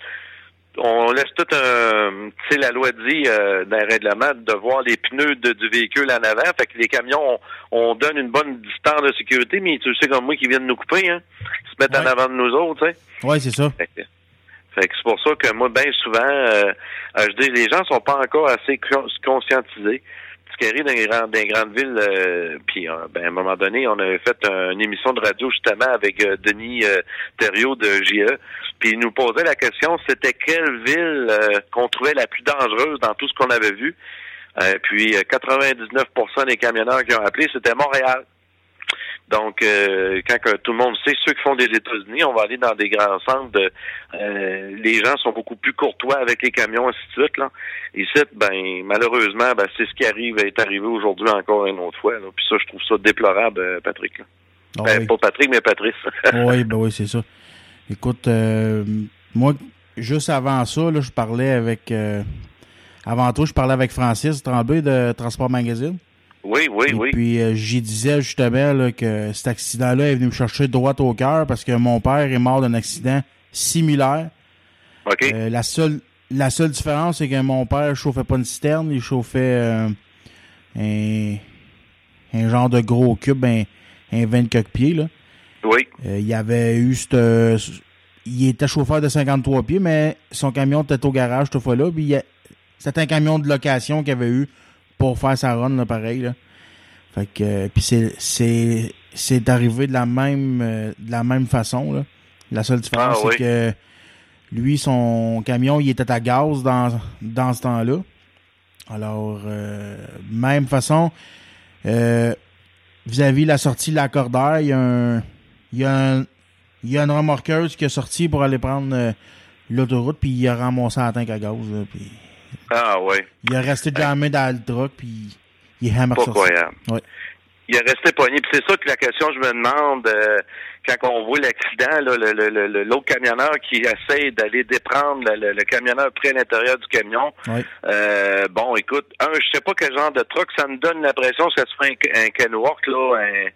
on laisse tout un, tu sais, la loi dit euh, dans le règlement de voir les pneus de- du véhicule en avant. Fait que les camions, on, on donne une bonne distance de sécurité, mais tu sais comme moi qui viennent nous couper, hein, ils se mettent en avant de nous autres, tu sais. Ouais, c'est ça. Fait que, fait que c'est pour ça que moi, bien souvent, euh, je dis, les gens sont pas encore assez con- conscientisés. Arrive dans les, dans les euh, puis euh, ben, à un moment donné, on avait fait un- une émission de radio justement avec euh, Denis Thériault de JE, puis il nous posait la question, c'était quelle ville qu'on trouvait la plus dangereuse dans tout ce qu'on avait vu? Puis 99% des camionneurs qui ont appelé, c'était Montréal. Donc, euh, quand tout le monde sait, ceux qui font des États-Unis, on va aller dans des grands centres. De, euh, les gens sont beaucoup plus courtois avec les camions, ainsi de suite. Là. Ici, ben, malheureusement, ben, c'est ce qui arrive, est arrivé aujourd'hui encore une autre fois. Là. Puis ça, je trouve ça déplorable, euh, Patrick. Là. Ah Ben, oui. Pas Patrick, mais Patrice. (laughs) oui, ben oui, c'est ça. Écoute, euh, moi, juste avant ça, là, je parlais avec... euh, avant tout, je parlais avec Francis Tremblay de Transport Magazine. Oui, oui, Et oui. puis, euh, j'y disais justement là, que cet accident-là est venu me chercher droit au cœur parce que mon père est mort d'un accident similaire. OK. Euh, la seule la seule différence, c'est que mon père chauffait pas une citerne, il chauffait euh, un, un genre de gros cube, un, un 20 quelques pieds. Là. oui. Euh, il avait eu cette- il était chauffeur de 53 pieds, mais son camion était au garage cette fois-là. Puis il a- c'était un camion de location qu'il avait eu pour faire sa run, là, pareil. Là. Fait que euh, puis c'est c'est c'est arrivé de la même euh, de la même façon. Là. La seule différence, Ah, c'est oui. que lui, son camion, il était à gaz dans, dans ce temps-là. Alors, euh, même façon, euh, vis-à-vis la sortie de l'accordaire, il y a un, il y a un, il y a une remorqueuse qui est sortie pour aller prendre l'autoroute, puis il a ramassé la tank à gaz, là, puis Ah, oui. il est resté jamais dans le truck, puis il est hammer Pas croyable. Ouais. Il est resté pogné. Puis c'est ça que la question je me demande euh, quand on voit l'accident, là, le, le, l'autre camionneur qui essaie d'aller déprendre le, camionneur pris à l'intérieur du camion. Ouais. Euh, bon, écoute, un, je sais pas quel genre de truck, ça me donne l'impression que ça se fait un, un là, un,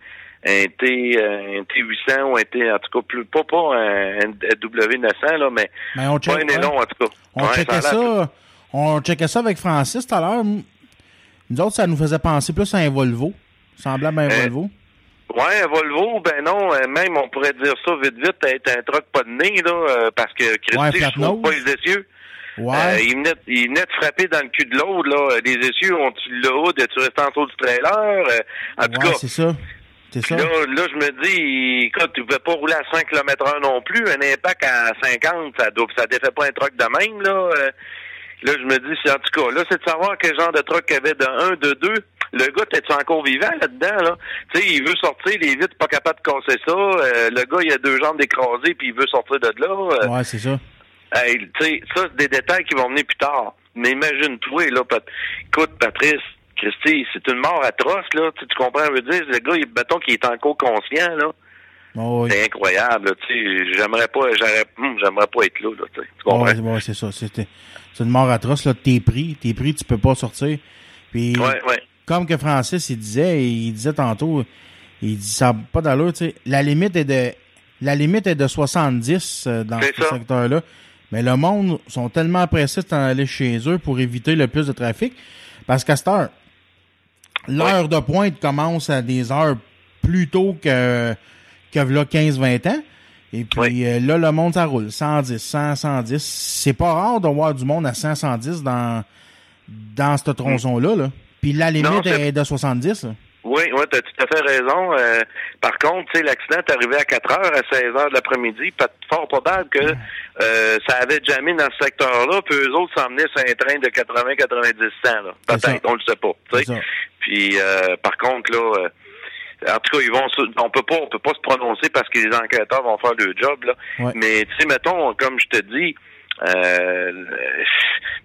un T un T800 ou un T, en tout cas, plus pas, pas un, un W900, là, mais Mais on pas un élan, en tout cas. on Ouais, checkait ça, on checkait ça avec Francis tout à l'heure. Nous autres, ça nous faisait penser plus à un Volvo, semblable à un Euh, Volvo. Ouais, un Volvo, ben non, euh, même on pourrait dire ça vite vite, être un truck pas de nez, là, euh, parce que Ouais, Christy, je nose. pas les essieux. Ouais. Euh, il, venait, il venait de frapper dans le cul de l'autre, là. Les essieux ont-tu le haut, tu resté en dessous du trailer? En tout ouais, cas, c'est ça. C'est ça. là, là, je me dis, écoute, tu pouvais pas rouler à 5 km heure non plus. Un impact à 50, ça doit, ça défait pas un truck de même, là. Là, je me dis, c'est en tout cas, là, c'est de savoir quel genre de truck qu'il y avait de 1, de 2. Le gars, t'es-tu encore vivant là-dedans, là? Tu sais, il veut sortir, les vitres, pas capable de casser ça. Euh, le gars, il a deux jambes écrasées, puis il veut sortir de là. Euh, Ouais, c'est ça. Hey, tu sais, ça, c'est des détails qui vont venir plus tard. Mais imagine-toi, là, Pat- écoute, Patrice, Christy, c'est une mort atroce, là. Tu, tu comprends, je veux dire, le gars, il, mettons qu'il est encore conscient, là. Ouais. C'est incroyable, tu sais. J'aimerais pas, hum, j'aimerais pas être là, là, tu comprends? Ouais, ouais, c'est ça. C'est une mort atroce, là. T'es pris. T'es pris, tu peux pas sortir. Puis, Ouais, ouais. comme que Francis, il disait, il disait tantôt, il dit, ça n'a pas d'allure, tu sais. La limite est de, la limite est de 70 euh, dans ce secteur-là. Mais le monde sont tellement pressés d'en aller chez eux pour éviter le plus de trafic. Parce qu'à cette heure, l'heure de pointe commence à des heures plus tôt que, que là 15-20 ans. Et puis euh, là, le monde, ça roule. 110, 100, 110. C'est pas rare de voir du monde à 100, 110 dans, dans ce tronçon-là. Là. Puis la limite Non, est de 70. là. Oui, oui, t'as tout à fait raison. Euh, par contre, tu sais, l'accident est arrivé à 4 heures, à 16 heures de l'après-midi. Fort probable que euh, ça avait jamais dans ce secteur-là, puis eux autres s'emmenaient sur un train de 80, 90 cents, là. C'est ça. Peut-être, on le sait pas. tu. Puis euh, par contre, là, euh, en tout cas, ils vont se- on peut pas on peut pas se prononcer parce que les enquêteurs vont faire le job, là. Ouais. Mais tu sais, mettons, comme je te dis, euh,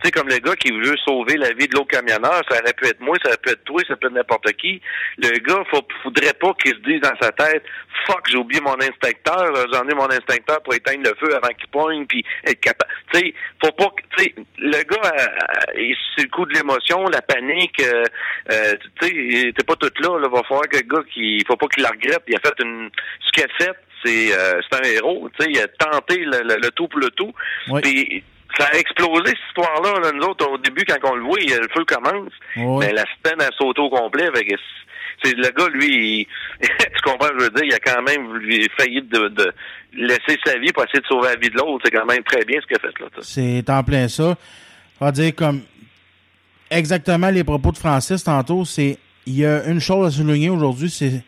tu sais, comme le gars qui veut sauver la vie de l'autre camionneur, ça aurait pu être moi, ça aurait pu être toi, ça peut être n'importe qui. Le gars, faut, faudrait pas qu'il se dise dans sa tête, fuck, j'ai oublié mon instincteur, j'en ai mon instincteur pour éteindre le feu avant qu'il poigne, puis être capable. Tu sais, faut pas que, le gars, euh, c'est le coup de l'émotion, la panique, euh, euh, tu sais, t'es pas tout là, là, va falloir que le gars, qui, faut pas qu'il la regrette, il a fait une, ce qu'il a fait, c'est, euh, c'est un héros, il a tenté le, le- le tout pour le tout, Oui. puis ça a explosé cette histoire-là. Là, nous autres, au début, quand on le voit, le feu commence. Mais la scène a sauté au complet. C'est le gars, lui, il- (laughs) tu comprends, ce que je veux dire, il a quand même lui, failli de, de laisser sa vie pour essayer de sauver la vie de l'autre. C'est quand même très bien ce qu'il a fait là. C'est en plein ça. On va dire comme exactement les propos de Francis tantôt, c'est il y a une chose à souligner aujourd'hui, c'est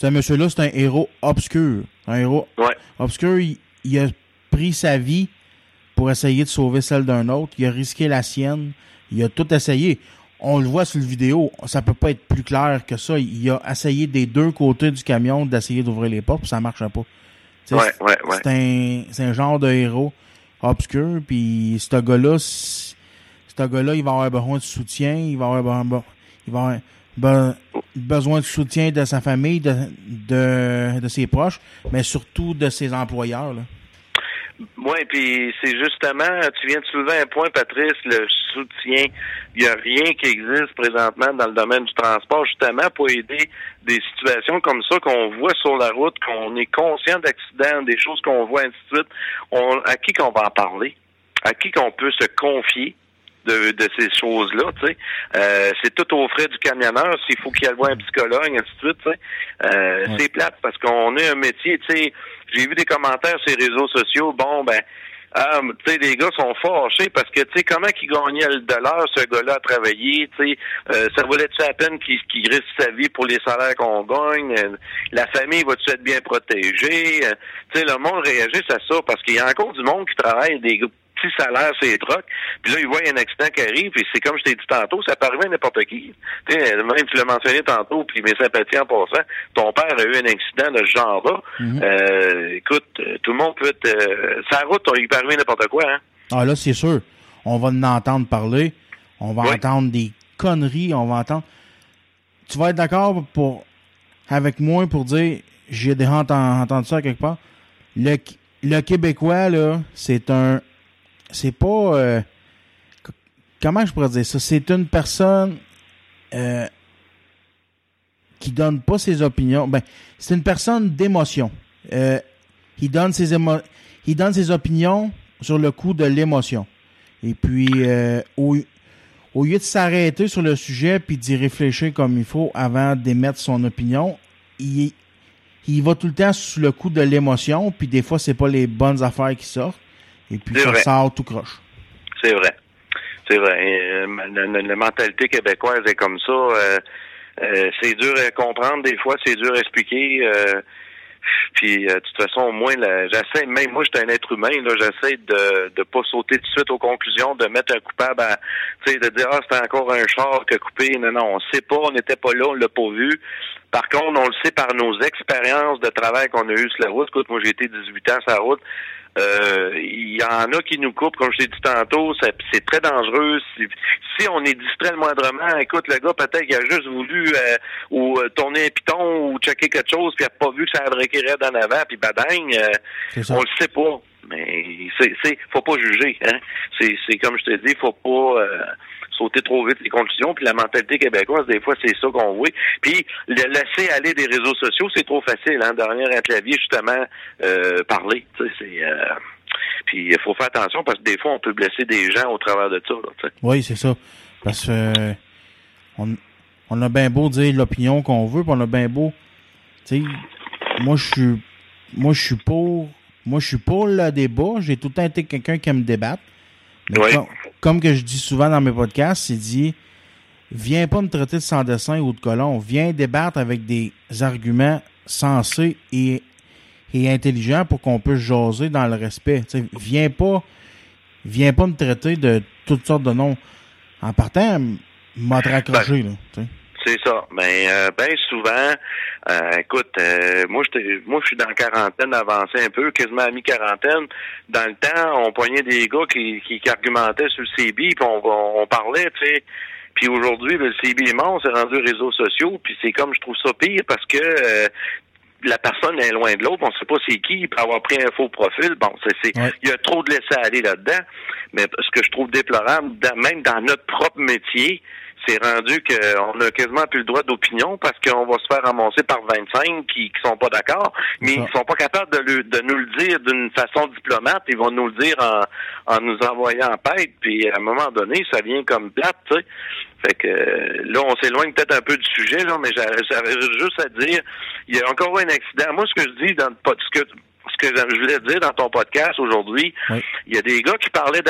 ce monsieur-là, c'est un héros obscur. Un héros Ouais. obscur, il, il a pris sa vie pour essayer de sauver celle d'un autre. Il a risqué la sienne. Il a tout essayé. on le voit sur le vidéo, ça peut pas être plus clair que ça. Il a essayé des deux côtés du camion d'essayer d'ouvrir les portes, puis ça marche pas. ouais, ouais, ouais. C'est un, un genre de héros obscur, puis ce gars-là, ce gars-là, il va avoir besoin de soutien, il va avoir, il va avoir besoin de soutien de sa famille, de, de, de ses proches, mais surtout de ses employeurs. Là. Oui, puis c'est justement, tu viens de soulever un point, Patrice, le soutien. Il n'y a rien qui existe présentement dans le domaine du transport, justement, pour aider des situations comme ça qu'on voit sur la route, qu'on est conscient d'accidents, des choses qu'on voit, ainsi de suite. À qui qu'on va en parler? À qui qu'on peut se confier? De, de, ces choses-là, tu sais. Euh, c'est tout au frais du camionneur, s'il faut qu'il aille voir un psychologue, ainsi de suite, tu sais. Euh, C'est plate parce qu'on est un métier, tu sais, j'ai vu des commentaires sur les réseaux sociaux. Bon, ben, ah, tu sais, les gars sont fâchés parce que, tu sais, comment qu'il gagnait le dollar, ce gars-là, à travailler, tu sais, euh, ça valait-tu la peine qu'il risque sa vie pour les salaires qu'on gagne? Euh, la famille va-tu être bien protégée? Euh, tu sais, le monde réagit à ça parce qu'il y a encore du monde qui travaille, des petit salaire c'est trucks. Puis là, il voit un accident qui arrive, puis c'est comme je t'ai dit tantôt, ça peut arriver à n'importe qui. Tu sais, même tu l'as mentionné tantôt, puis mes sympathies en passant, ton père a eu un accident de ce genre-là. Mhm. euh, écoute, tout le monde peut être... Euh, sa route, il peut arriver n'importe quoi. Hein? Ah là, c'est sûr. On va en entendre parler. On va Oui. entendre des conneries. On va entendre... Tu vas être d'accord pour avec moi pour dire, j'ai déjà enten- entendu ça quelque part. Le, le Québécois, là, c'est un... C'est pas... euh, comment je pourrais dire ça? C'est une personne euh, qui donne pas ses opinions. Ben, c'est une personne d'émotion. Euh, il donne ses émo- il donne ses opinions sur le coup de l'émotion. Et puis, euh, au, au lieu de s'arrêter sur le sujet puis d'y réfléchir comme il faut avant d'émettre son opinion, il, il va tout le temps sous le coup de l'émotion, puis des fois, c'est pas les bonnes affaires qui sortent. Et puis, ça vrai. sort tout croche. C'est vrai. C'est vrai. Euh, la, la- la mentalité québécoise est comme ça. Euh, euh, c'est dur à comprendre des fois, c'est dur à expliquer. puis de toute façon, au moins, j'essaie, même moi, je suis un être humain, là, j'essaie de de pas sauter tout de suite aux conclusions, de mettre un coupable à tu sais, de dire Ah, c'était encore un char qui a coupé. Non, non, on sait pas, on n'était pas là, on l'a pas vu. Par contre, on le sait par nos expériences de travail qu'on a eues sur la route. Écoute, moi j'ai été 18 ans sur la route. Euh, Il y en a qui nous coupent, comme je t'ai dit tantôt, c'est très dangereux. Si, si on est distrait le moindrement, écoute, le gars peut-être qu'il a juste voulu euh, ou euh, tourner un piton ou checker quelque chose, puis il a pas vu que ça adréquerait d'en avant, puis badang, euh, on le sait pas. Mais c'est, c'est, faut pas juger. Hein? C'est, c'est comme je te dis, faut pas euh, sauter trop vite les conclusions. Puis la mentalité québécoise, des fois, c'est ça qu'on voit. Puis le laisser aller des réseaux sociaux, c'est trop facile. Hein? Derrière un clavier, justement, euh, parler. Euh, puis il faut faire attention parce que des fois, on peut blesser des gens au travers de ça. Oui, c'est ça. Parce que on, a bien beau dire l'opinion qu'on veut, puis on a bien beau. Moi je suis moi je suis pour moi je suis pour le débat. J'ai tout le temps été quelqu'un qui aime débattre. Oui. comme, comme que je dis souvent dans mes podcasts, c'est dit viens pas me traiter de sans dessin ou de colon. Viens débattre avec des arguments sensés et, et intelligents pour qu'on puisse jaser dans le respect. Tu sais, viens pas viens pas me traiter de toutes sortes de noms. En partant, m'a raccroché, là. tu sais. C'est ça. Mais euh, bien souvent, euh, écoute, euh, moi j'étais moi je suis dans la quarantaine avancée un peu, quasiment à mi-quarantaine. Dans le temps, on poignait des gars qui, qui, qui argumentaient sur le CB, puis on, on, on parlait, tu sais. Puis aujourd'hui, le CB est mort, on s'est rendu aux réseaux sociaux, puis c'est comme je trouve ça pire parce que euh, la personne est loin de l'autre, on sait pas c'est qui, il peut avoir pris un faux profil. Bon, c'est, c'est, Ouais. il y a trop de laisser aller là-dedans. Mais ce que je trouve déplorable, même dans notre propre métier, c'est rendu qu'on a quasiment plus le droit d'opinion parce qu'on va se faire ramasser par 25 qui, qui sont pas d'accord, mais ils sont pas capables de, le- de nous le dire d'une façon diplomate. Ils vont nous le dire en, en nous envoyant en paix. Puis à un moment donné, ça vient comme plate, tu sais. Fait que là, on s'éloigne peut-être un peu du sujet, là, mais j'a- j'avais juste à dire, il y a encore un accident. Moi, ce que je dis dans le ce que ce que je voulais dire dans ton podcast aujourd'hui, Oui. il y a des gars qui parlaient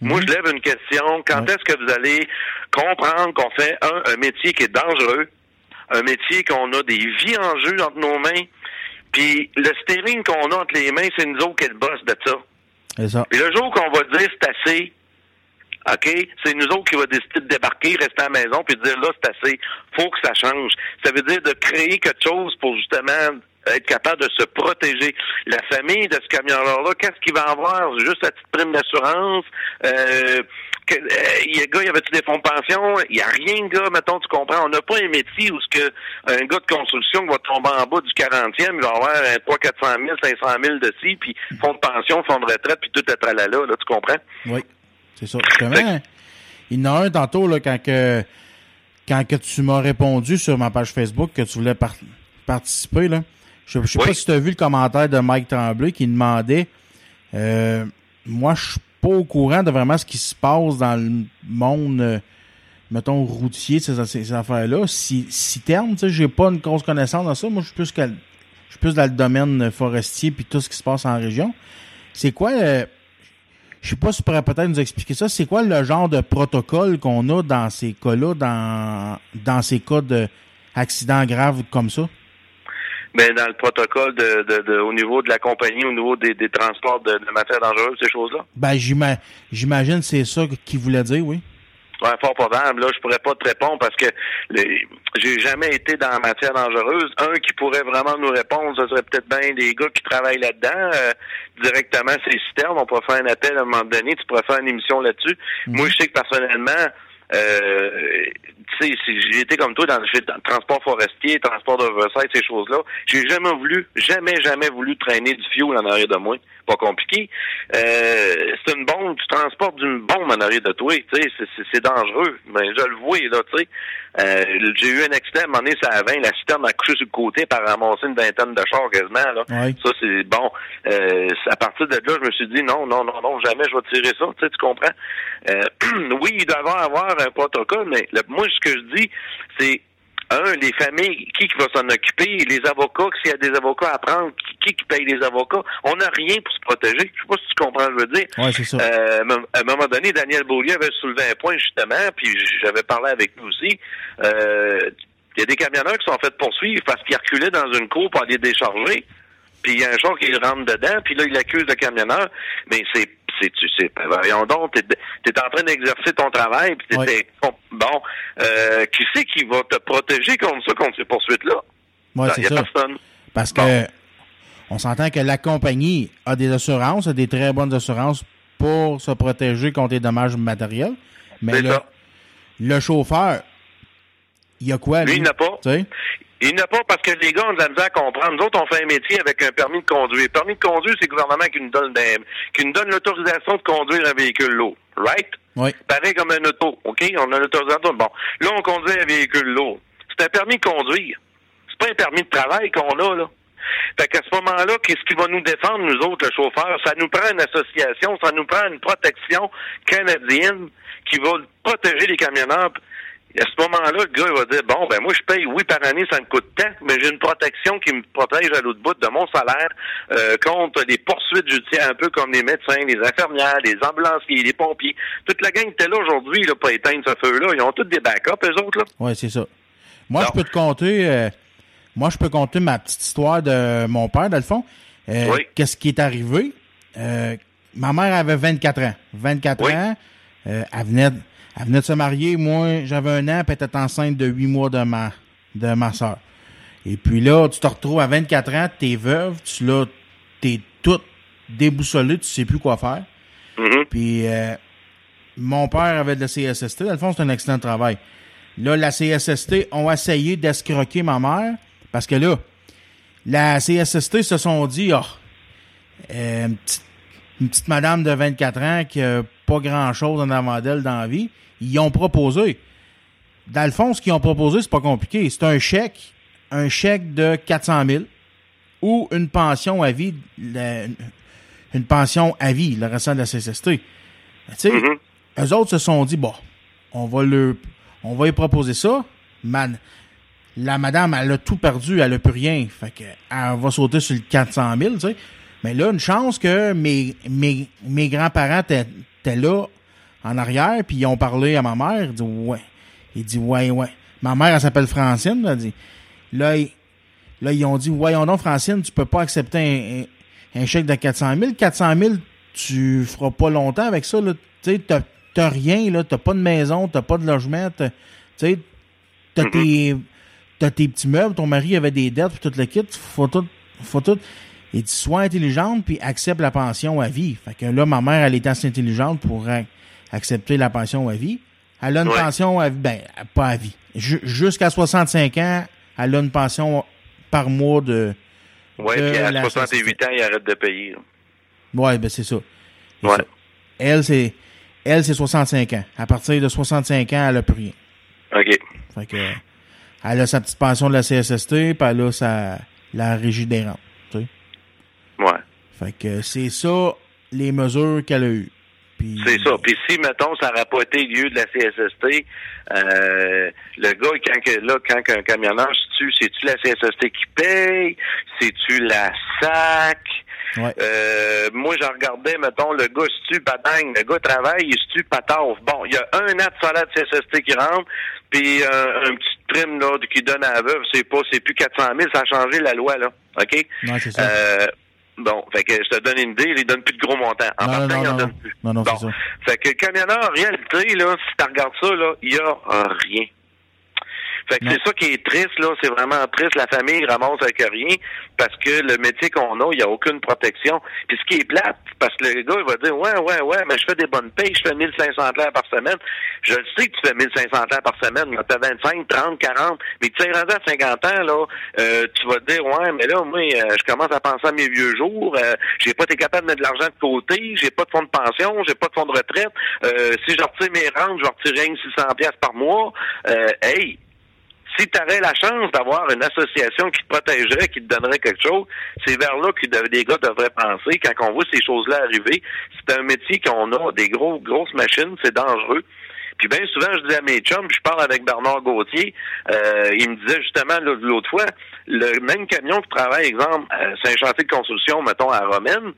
Moi, Mhm. je lève une question. Quand Ouais. est-ce que vous allez comprendre qu'on fait un, un métier qui est dangereux, un métier qu'on a des vies en jeu entre nos mains, puis le steering qu'on a entre les mains, c'est nous autres qui est le boss de ça. C'est ça. Puis le jour qu'on va dire c'est assez, OK? C'est nous autres qui va décider de débarquer, rester à la maison, puis dire là, c'est assez, faut que ça change. Ça veut dire de créer quelque chose pour justement être capable de se protéger. La famille de ce camionneur-là, qu'est-ce qu'il va avoir? Juste la petite prime d'assurance? Euh, que, euh, il y a gars, y avait-tu des fonds de pension? Il n'y a rien, gars, mettons, tu comprends. On n'a pas un métier où ce que un gars de construction va tomber en bas du 40e, il va avoir un 300 400 000, 500 000 de ci, puis fonds de pension, fonds de retraite, puis tout est tralala, là, tu comprends? Oui, c'est ça. Il y en a un tantôt, là, quand que, quand que tu m'as répondu sur ma page Facebook que tu voulais participer, là. Je, sais pas si tu as vu le commentaire de Mike Tremblay qui demandait euh, Moi, je suis pas au courant de vraiment ce qui se passe dans le monde, euh, mettons, routier, ces, ces affaires-là. Si, si terme, tu sais, j'ai pas une grosse connaissance dans ça. Moi, je suis plus, je suis plus dans le domaine forestier puis tout ce qui se passe en région. C'est quoi euh, je sais pas si tu pourrais peut-être nous expliquer ça. C'est quoi le genre de protocole qu'on a dans ces cas-là, dans, dans ces cas d'accidents graves comme ça? Mais dans le protocole de, de, de, au niveau de la compagnie, au niveau des, des transports de, de matières dangereuses, ces choses-là? Ben, j'imagine c'est ça qu'il voulait dire, oui. Ouais, fort probable. Là, je pourrais pas te répondre parce que j'ai jamais été dans la matière dangereuse. Un qui pourrait vraiment nous répondre, ce serait peut-être bien des gars qui travaillent là-dedans, euh, directement ces citernes. On pourrait faire un appel à un moment donné, tu pourrais faire une émission là-dessus. Mhm. Moi, je sais que personnellement, euh, j'ai été comme toi dans le transport forestier, transport d'oversight, ces choses-là. J'ai jamais voulu, jamais, jamais voulu traîner du fioul en arrière de moi. Pas compliqué. Euh, c'est une bombe, tu transportes d'une bombe en arrière de toi, tu sais, c'est dangereux. Mais je le vois, là, tu sais. Euh, j'ai eu un accident, à un moment donné, ça a 20, la citerne a couché sur le côté par ramasser une vingtaine de chars quasiment, là. Ça, c'est bon. Euh, à partir de là, je me suis dit, non, non, non, non, jamais je vais tirer ça, tu sais, tu comprends? Euh, (clears throat) oui, il doit y avoir un protocole, mais moi, ce que je dis, c'est un, les familles, qui, qui va s'en occuper? Les avocats, s'il y a des avocats à prendre, qui, qui paye les avocats? On n'a rien pour se protéger. Je sais pas si tu comprends ce que je veux dire. Ouais, c'est ça. Euh, à un moment donné, Daniel Beaulieu avait soulevé un point, justement, puis j'avais parlé avec lui aussi. Euh, il y a des camionneurs qui sont fait poursuivre parce qu'ils reculaient dans une cour pour aller décharger. Puis il y a un jour qui rentre dedans, puis là, il accuse le camionneur. Mais c'est c'est tu sais ben, voyons donc t'es es en train d'exercer ton travail puis t'es bon euh, qui c'est qui va te protéger contre ça contre ces poursuites là ouais, c'est ça. personne. parce que on s'entend que la compagnie a des assurances a des très bonnes assurances pour se protéger contre les dommages matériels mais le, le chauffeur il y a quoi lui, lui? il n'a pas il n'a pas parce que les gars ont de la misère à comprendre. Nous autres, on fait un métier avec un permis de conduire. Permis de conduire, c'est le gouvernement qui nous donne qui nous donne l'autorisation de conduire un véhicule lourd. Right? Oui. Pareil comme un auto. OK? On a l'autorisation. Bon. Là, on conduit un véhicule lourd. C'est un permis de conduire. C'est pas un permis de travail qu'on a, là. Fait qu'à ce moment-là, qu'est-ce qui va nous défendre, nous autres, le chauffeur? Ça nous prend une association, ça nous prend une protection canadienne qui va protéger les camionneurs à ce moment-là, le gars va dire Bon, ben moi, je paye, oui, par année, ça me coûte tant, mais j'ai une protection qui me protège à l'autre bout de mon salaire euh, contre les poursuites judiciaires, un peu comme les médecins, les infirmières, les ambulanciers, les pompiers. Toute la gang était là aujourd'hui là, pour éteindre ce feu-là, ils ont tous des backups, eux autres. là. Oui, c'est ça. Moi, je peux te compter. Euh, moi, je peux compter ma petite histoire de mon père, dans le fond. Euh, oui. Qu'est-ce qui est arrivé? ma mère avait 24 ans. 24 ans. elle venait elle venait de se marier, moi j'avais un an, puis elle était enceinte de huit mois de ma, de ma soeur. Et puis là, tu te retrouves à 24 ans, t'es veuve, tu là, t'es toute déboussolée, tu sais plus quoi faire. Mm-hmm. Puis euh, mon père avait de la CSST, dans le fond, c'est un de travail. Là, la CSST ont essayé d'escroquer ma mère, parce que là, la CSST se sont dit, oh, une, petite, madame de 24 ans qui a pas grand-chose en avant d'elle dans la vie, ils ont proposé. Dans le fond, ce qu'ils ont proposé, c'est pas compliqué. C'est un chèque, un chèque de 400 000 ou une pension à vie, une pension à vie, le restant de la CSST. Tu sais, mm-hmm. eux autres se sont dit, bon, on va le, on va y proposer ça. Man, la madame, elle a tout perdu, elle a plus rien. Fait que, elle va sauter sur le 400 000, tu sais. Mais là, une chance que mes, mes, mes grands-parents étaient là en arrière, puis ils ont parlé à ma mère. Il dit ouais. Il dit ouais, ouais. Ma mère, elle s'appelle Francine. Elle dit là, ils, là, ils ont dit voyons donc, Francine, tu peux pas accepter un, chèque de 400 000. 400 000, tu feras pas longtemps avec ça. Tu sais, t'as t'as rien, là, t'as pas de maison, t'as pas de logement, tu sais, t'as Mhm. tes, t'as tes petits meubles, ton mari avait des dettes, puis tout le kit, faut tout, faut tout. Et tu sois intelligente, puis accepte la pension à vie. Fait que là, ma mère, elle est assez intelligente pour accepter la pension à vie. Elle a une Ouais. pension à vie, ben, pas à vie. Ju- Jusqu'à 65 ans, elle a une pension par mois de... Ouais, de puis à la 68 ans, il arrête de payer. Ouais, ben c'est ça. Ouais. ça. Elle, c'est elle, c'est 65 ans. À partir de 65 ans, elle a plus rien. OK. Fait que elle a sa petite pension de la CSST, puis elle a sa la régie des rentes. tu sais. Ouais. Fait que c'est ça les mesures qu'elle a eues. Puis C'est ça. Puis si, mettons, ça n'aurait pas été lieu de la CSST, euh, le gars, quand que, là, quand un camionneur se tue, c'est-tu la CSST qui paye? C'est-tu la SAC? Ouais. Euh, moi, j'en regardais, mettons, le gars se tue, badang, le gars travaille, il se tue, pataf. Bon, il y a un an de salaire de CSST qui rentre, puis euh, un petit prime là, qui donne à la veuve, c'est pas, c'est plus 400 000, ça a changé la loi, là. OK? Ouais, c'est ça. Bon, fait que je te donne une idée, il donne plus de gros montants. En Non, partant, non, il en non, donne non. plus. Non, non, Bon. c'est ça. Fait que le camionneur, en réalité, là, si tu regardes ça, là, il y a rien. Fait que c'est ça qui est triste, là. C'est vraiment triste. La famille ramasse avec rien parce que le métier qu'on a, il n'y a aucune protection. Puis ce qui est plate, parce que le gars, il va dire, ouais, ouais, ouais, mais je fais des bonnes payes, je fais 1500 heures par semaine. Je le sais que tu fais 1500 heures par semaine. Tu as 25, 30, 40. Mais tu sais, rendu à 50 ans, là, euh, tu vas te dire, ouais, mais là, moi, euh, je commence à penser à mes vieux jours. Euh, j'ai pas été capable de mettre de l'argent de côté. J'ai pas de fonds de pension. J'ai pas de fonds de retraite. Euh, si je retire mes rentes, je vais retirer rien que 600 pièces par mois. Euh, hey, si tu avais la chance d'avoir une association qui te protégerait, qui te donnerait quelque chose, c'est vers là que les gars devraient penser quand on voit ces choses-là arriver. C'est un métier qu'on a des gros grosses machines, c'est dangereux. Puis bien souvent, je dis à mes chums, puis je parle avec Bernard Gauthier, euh, il me disait justement l'autre fois, le même camion qui travaille, exemple, c'est un chantier de construction, mettons, à Romaine,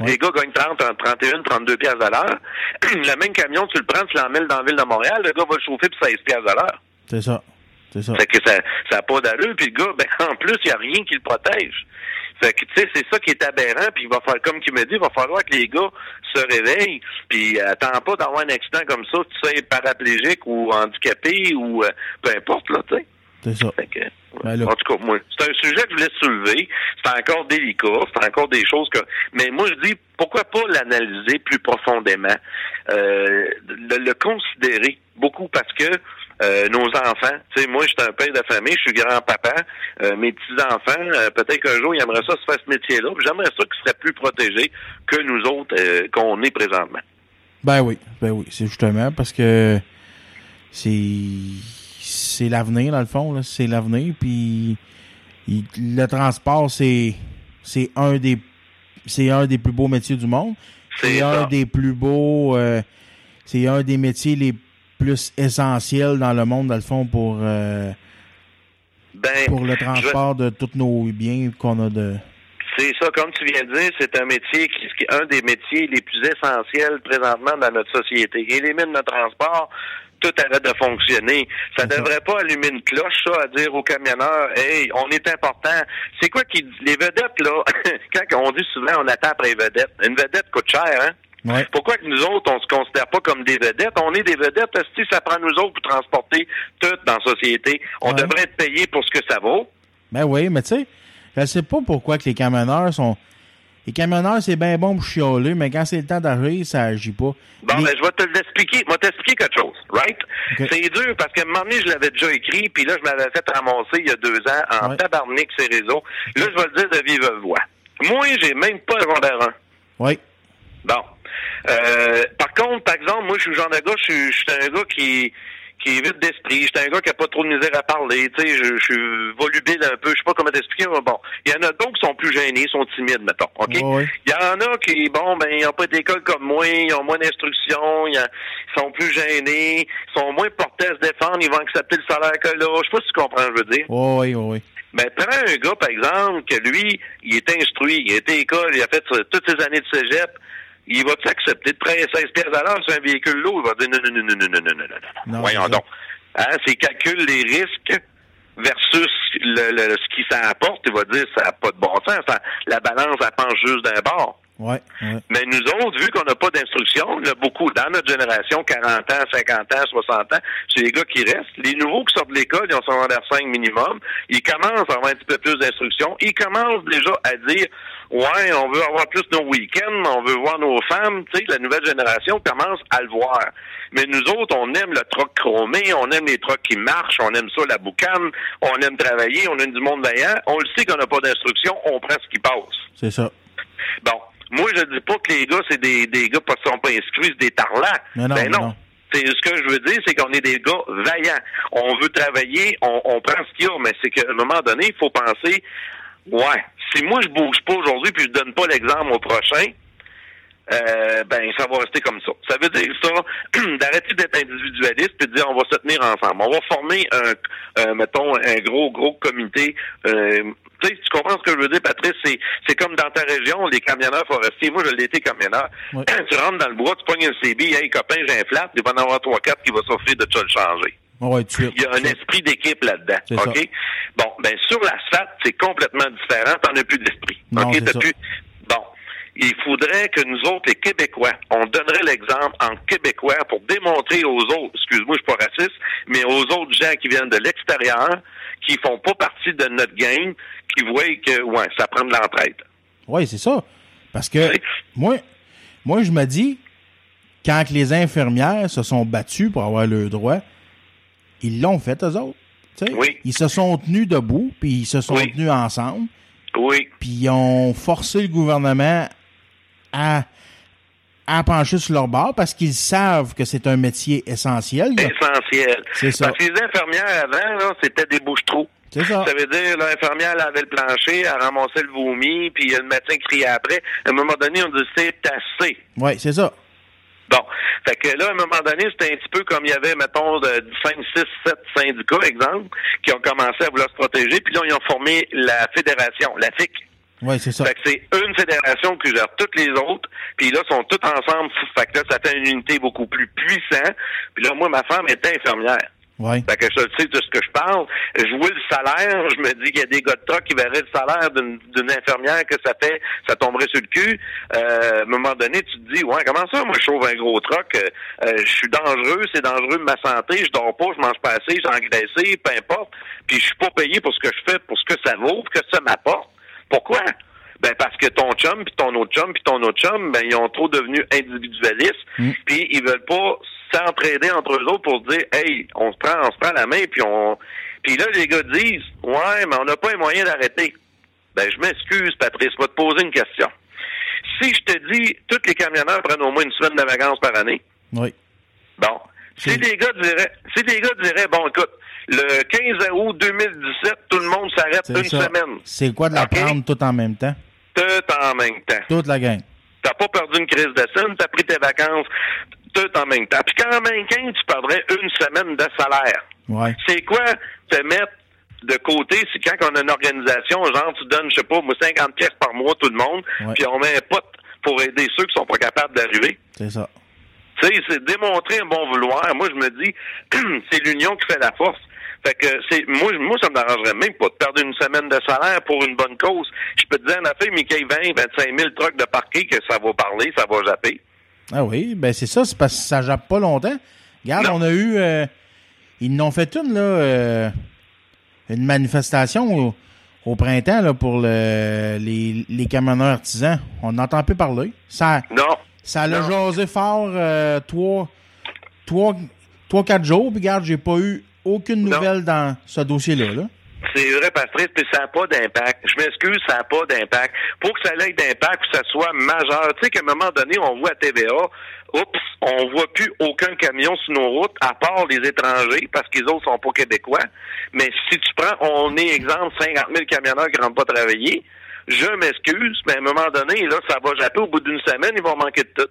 Ouais. les gars gagnent 30, 31, 32 pièces à l'heure. (clears throat) le même camion, tu le prends, tu l'emmènes dans la ville de Montréal, le gars va le chauffer pour 16 pièces à l'heure. C'est ça. C'est ça. Fait que ça ça a pas d'allure, puis le gars, ben (laughs) en plus, il n'y a rien qui le protège. Fait que tu sais, c'est ça qui est aberrant, puis il va faire comme qu'il me dit, il va falloir que les gars se réveillent, puis attends pas d'avoir un accident comme ça, tu sais, paraplégique ou handicapé ou euh, peu importe là, tu sais. C'est ça. Fait que, Ben en tout cas, moi, c'est un sujet que je voulais soulever. C'est encore délicat, c'est encore des choses que. Mais moi, je dis, pourquoi pas l'analyser plus profondément, euh, le, le considérer beaucoup parce que euh, nos enfants, tu sais, moi, je suis un père de famille, je suis grand-papa, euh, mes petits-enfants, euh, peut-être qu'un jour, ils aimeraient ça se faire ce métier-là, j'aimerais ça qu'ils seraient plus protégés que nous autres qu'on est présentement. Ben oui, ben oui, c'est justement parce que c'est c'est l'avenir dans le fond c'est l'avenir puis il- le transport c'est c'est un des c'est un des plus beaux métiers du monde. C'est un ça. des plus beaux c'est un des métiers les plus essentiels dans le monde dans le fond pour euh, Ben, pour le je- transport de tous nos biens qu'on a de C'est ça, comme tu viens de dire, c'est un métier qui, qui est un des métiers les plus essentiels présentement dans notre société. Élimine le transport, tout arrête de fonctionner. Ça ça. devrait pas allumer une cloche, ça, à dire aux camionneurs, hey, on est important. C'est quoi qui, les vedettes, là, (laughs) quand on dit souvent on attend après les vedettes, une vedette coûte cher, hein? Ouais. Pourquoi que nous autres, on se considère pas comme des vedettes? On est des vedettes parce que ça prend nous autres pour transporter tout dans la société. On Ouais. devrait être payé pour ce que ça vaut. Ben oui, mais tu sais, je sais pas pourquoi que les camionneurs sont. Les camionneurs, c'est bien bon pour chialer, mais quand c'est le temps d'arriver, ça agit pas. Bon, Les- ben, je vais te l'expliquer. Je vais t'expliquer quelque chose, right? C'est dur parce qu'à un moment donné, je l'avais déjà écrit, puis là, je m'avais fait ramasser il y a deux ans en Ouais. tabarnak ces réseaux. Là, je vais le dire de vive voix. Moi, j'ai même pas le secondaire 1. Oui. Bon. Euh, par contre, par exemple, moi, je suis le genre de gars, je suis, je suis un gars qui, qui est vite d'esprit. Je suis un gars qui a pas trop de misère à parler. Tu sais, je, je suis volubile un peu. Je sais pas comment t'expliquer, mais bon. Il y en a d'autres qui sont plus gênés, sont timides, mettons. OK? Ouais. Il y en a qui, bon, ben, ils n'ont pas d'école comme moi, ils ont moins d'instruction, ils, sont plus gênés, ils sont moins portés à se défendre, ils vont accepter le salaire que là. Je sais pas si tu comprends ce que je veux dire. Oui, oui, oui. Ben, prends un gars, par exemple, que lui, il est instruit, il a été à l'école, il a fait toutes ses années de cégep, il va-tu accepter de prendre 16 pièces à l'heure sur un véhicule lourd? Il va dire non, non, non, non, non, non, non, non, non, non. Non, Voyons donc. Hein, c'est calcule les risques versus le, le- ce qui ça apporte. Il va dire ça n'a pas de bon sens. Ça- la balance, elle penche juste d'un bord. Ouais, ouais. Mais nous autres, vu qu'on n'a pas d'instruction, là, beaucoup, dans notre génération, 40 ans, 50 ans, 60 ans, c'est les gars qui restent. Les nouveaux qui sortent de l'école, ils ont secondaire 5 minimum. Ils commencent à avoir un petit peu plus d'instruction. Ils commencent déjà à dire, ouais, on veut avoir plus nos week-ends, on veut voir nos femmes. Tu sais, la nouvelle génération commence à le voir. Mais nous autres, on aime le troc chromé, on aime les trocs qui marchent, on aime ça, la boucane, on aime travailler, on aime du monde vaillant. On le sait qu'on n'a pas d'instruction, on prend ce qui passe. C'est ça. Bon. Moi, je dis pas que les gars, c'est des, des gars qui sont pas inscrits, c'est des tarlats. Mais non, ben non. C'est ce que je veux dire, c'est qu'on est des gars vaillants. On veut travailler, on, on prend ce qu'il y a, mais c'est qu'à un moment donné, il faut penser, ouais, si moi je bouge pas aujourd'hui puis je donne pas l'exemple au prochain, euh, ben ça va rester comme ça. Ça veut dire ça, (clears throat) d'arrêter d'être individualiste et de dire on va se tenir ensemble. On va former un, euh, mettons, un gros, gros comité. Euh, tu sais, tu comprends ce que je veux dire, Patrice? C'est, c'est comme dans ta région, les camionneurs forestiers. Moi, je l'ai été camionneur. (clears throat) Tu rentres dans le bois, tu pognes un CB, hey copain, j'ai un flat, il va en avoir trois, quatre qui va s'offrir de te le changer. Ouais, suite. Il y a un esprit d'équipe là-dedans. OK? ça. Bon, ben sur l'asphalte, c'est complètement différent. T'en as plus d'esprit. Non, OK? T'as plus. Il faudrait que nous autres, les Québécois, on donnerait l'exemple en Québécois pour démontrer aux autres, excuse-moi, je suis pas raciste, mais aux autres gens qui viennent de l'extérieur, qui font pas partie de notre game, qui voient que, ouais, ça prend de l'entraide. Oui, c'est ça. Parce que Oui. moi, moi, je me dis, quand les infirmières se sont battues pour avoir le droit, ils l'ont fait, eux autres. Oui. Ils se sont tenus debout, puis ils se sont Oui. tenus ensemble, Oui. puis ils ont forcé le gouvernement à, à pencher sur leur bord parce qu'ils savent que c'est un métier essentiel. Essentiel. C'est ça. Parce que les infirmières avant, c'était des bouches-trous. C'est ça. Ça veut dire, l'infirmière lavait le plancher, elle ramassait le vomi, puis le médecin criait après. À un moment donné, on dit c'est assez. Oui, c'est ça. Bon. Fait que là, à un moment donné, c'était un petit peu comme il y avait, mettons, de 5, 6, 7 syndicats, exemple, qui ont commencé à vouloir se protéger, puis là, ils ont formé la fédération, la FIC. Oui, c'est ça. Fait que c'est une fédération qui gère toutes les autres, puis là, sont toutes ensemble. Fait que là, ça fait une unité beaucoup plus puissante. Puis là, moi, ma femme était infirmière. Oui. Fait que je sais de ce que je parle. Je vois le salaire, je me dis qu'il y a des gars de truck qui verraient le salaire d'une d'une infirmière que ça fait, ça tomberait sur le cul. Euh, à un moment donné, tu te dis, ouais, comment ça, moi je chauffe un gros truck, euh, euh, je suis dangereux, c'est dangereux de ma santé, je dors pas, je mange pas assez, j'ai engraissé, peu importe. Puis je suis pas payé pour ce que je fais, pour ce que ça vaut, pour que ça m'apporte. Pourquoi? Ben parce que ton chum, puis ton autre chum, puis ton autre chum, ben ils ont trop devenu individualistes, Mm. puis ils veulent pas s'entraider entre eux autres pour dire Hey, on se prend, on se prend la main, puis on. Puis là, les gars disent Ouais, mais on n'a pas les moyens d'arrêter. Ben, je m'excuse, Patrice, je vais te poser une question. Si je te dis tous les camionneurs prennent au moins une semaine de vacances par année, Oui. bon. Si les gars diraient, si les gars diraient, bon, écoute, le 15 août 2017, tout le monde s'arrête une ça. semaine. C'est quoi de la prendre tout en même temps? Tout en même temps. Toute la gang. T'as pas perdu une crise de scène, t'as pris tes vacances tout en même temps. Puis quand même, quand tu perdrais une semaine de salaire, Oui. c'est quoi te mettre de côté, c'est quand on a une organisation, genre tu donnes, je sais pas, moi, 50 pièces par mois tout le monde, Ouais. puis on met un pote pour aider ceux qui sont pas capables d'arriver? C'est ça. Tu sais, c'est démontrer un bon vouloir. Moi, je me dis, (clears throat) c'est l'union qui fait la force. Fait que c'est moi, moi, ça me dérangerait même pas de perdre une semaine de salaire pour une bonne cause. Je peux te dire, en affaire, Mickey 20, 25 000 trucks de parquet que ça va parler, ça va japper. Ah oui, ben c'est ça, c'est parce que ça jappe pas longtemps. Regarde, Non. on a eu. euh, ils n'ont fait une, là, euh, une manifestation au, au printemps là, pour le, les, les camionneurs artisans. On n'entend plus parler. Ça, Non. Ça l'a jasé fort euh, trois, trois, trois, quatre jours. Puis regarde, j'ai pas eu aucune Non. nouvelle dans ce dossier-là. Là. C'est vrai, Patrice, puis ça n'a pas d'impact. Je m'excuse, ça n'a pas d'impact. Pour que ça ait d'impact, que ça soit majeur. Tu sais qu'à un moment donné, on voit à TVA, oups, on voit plus aucun camion sur nos routes, à part les étrangers, parce qu'ils autres sont pas québécois. Mais si tu prends, on est exemple 50 000 camionneurs qui rentrent pas travailler, je m'excuse, mais à un moment donné, là, ça va japper. Au bout d'une semaine, ils vont manquer de tout.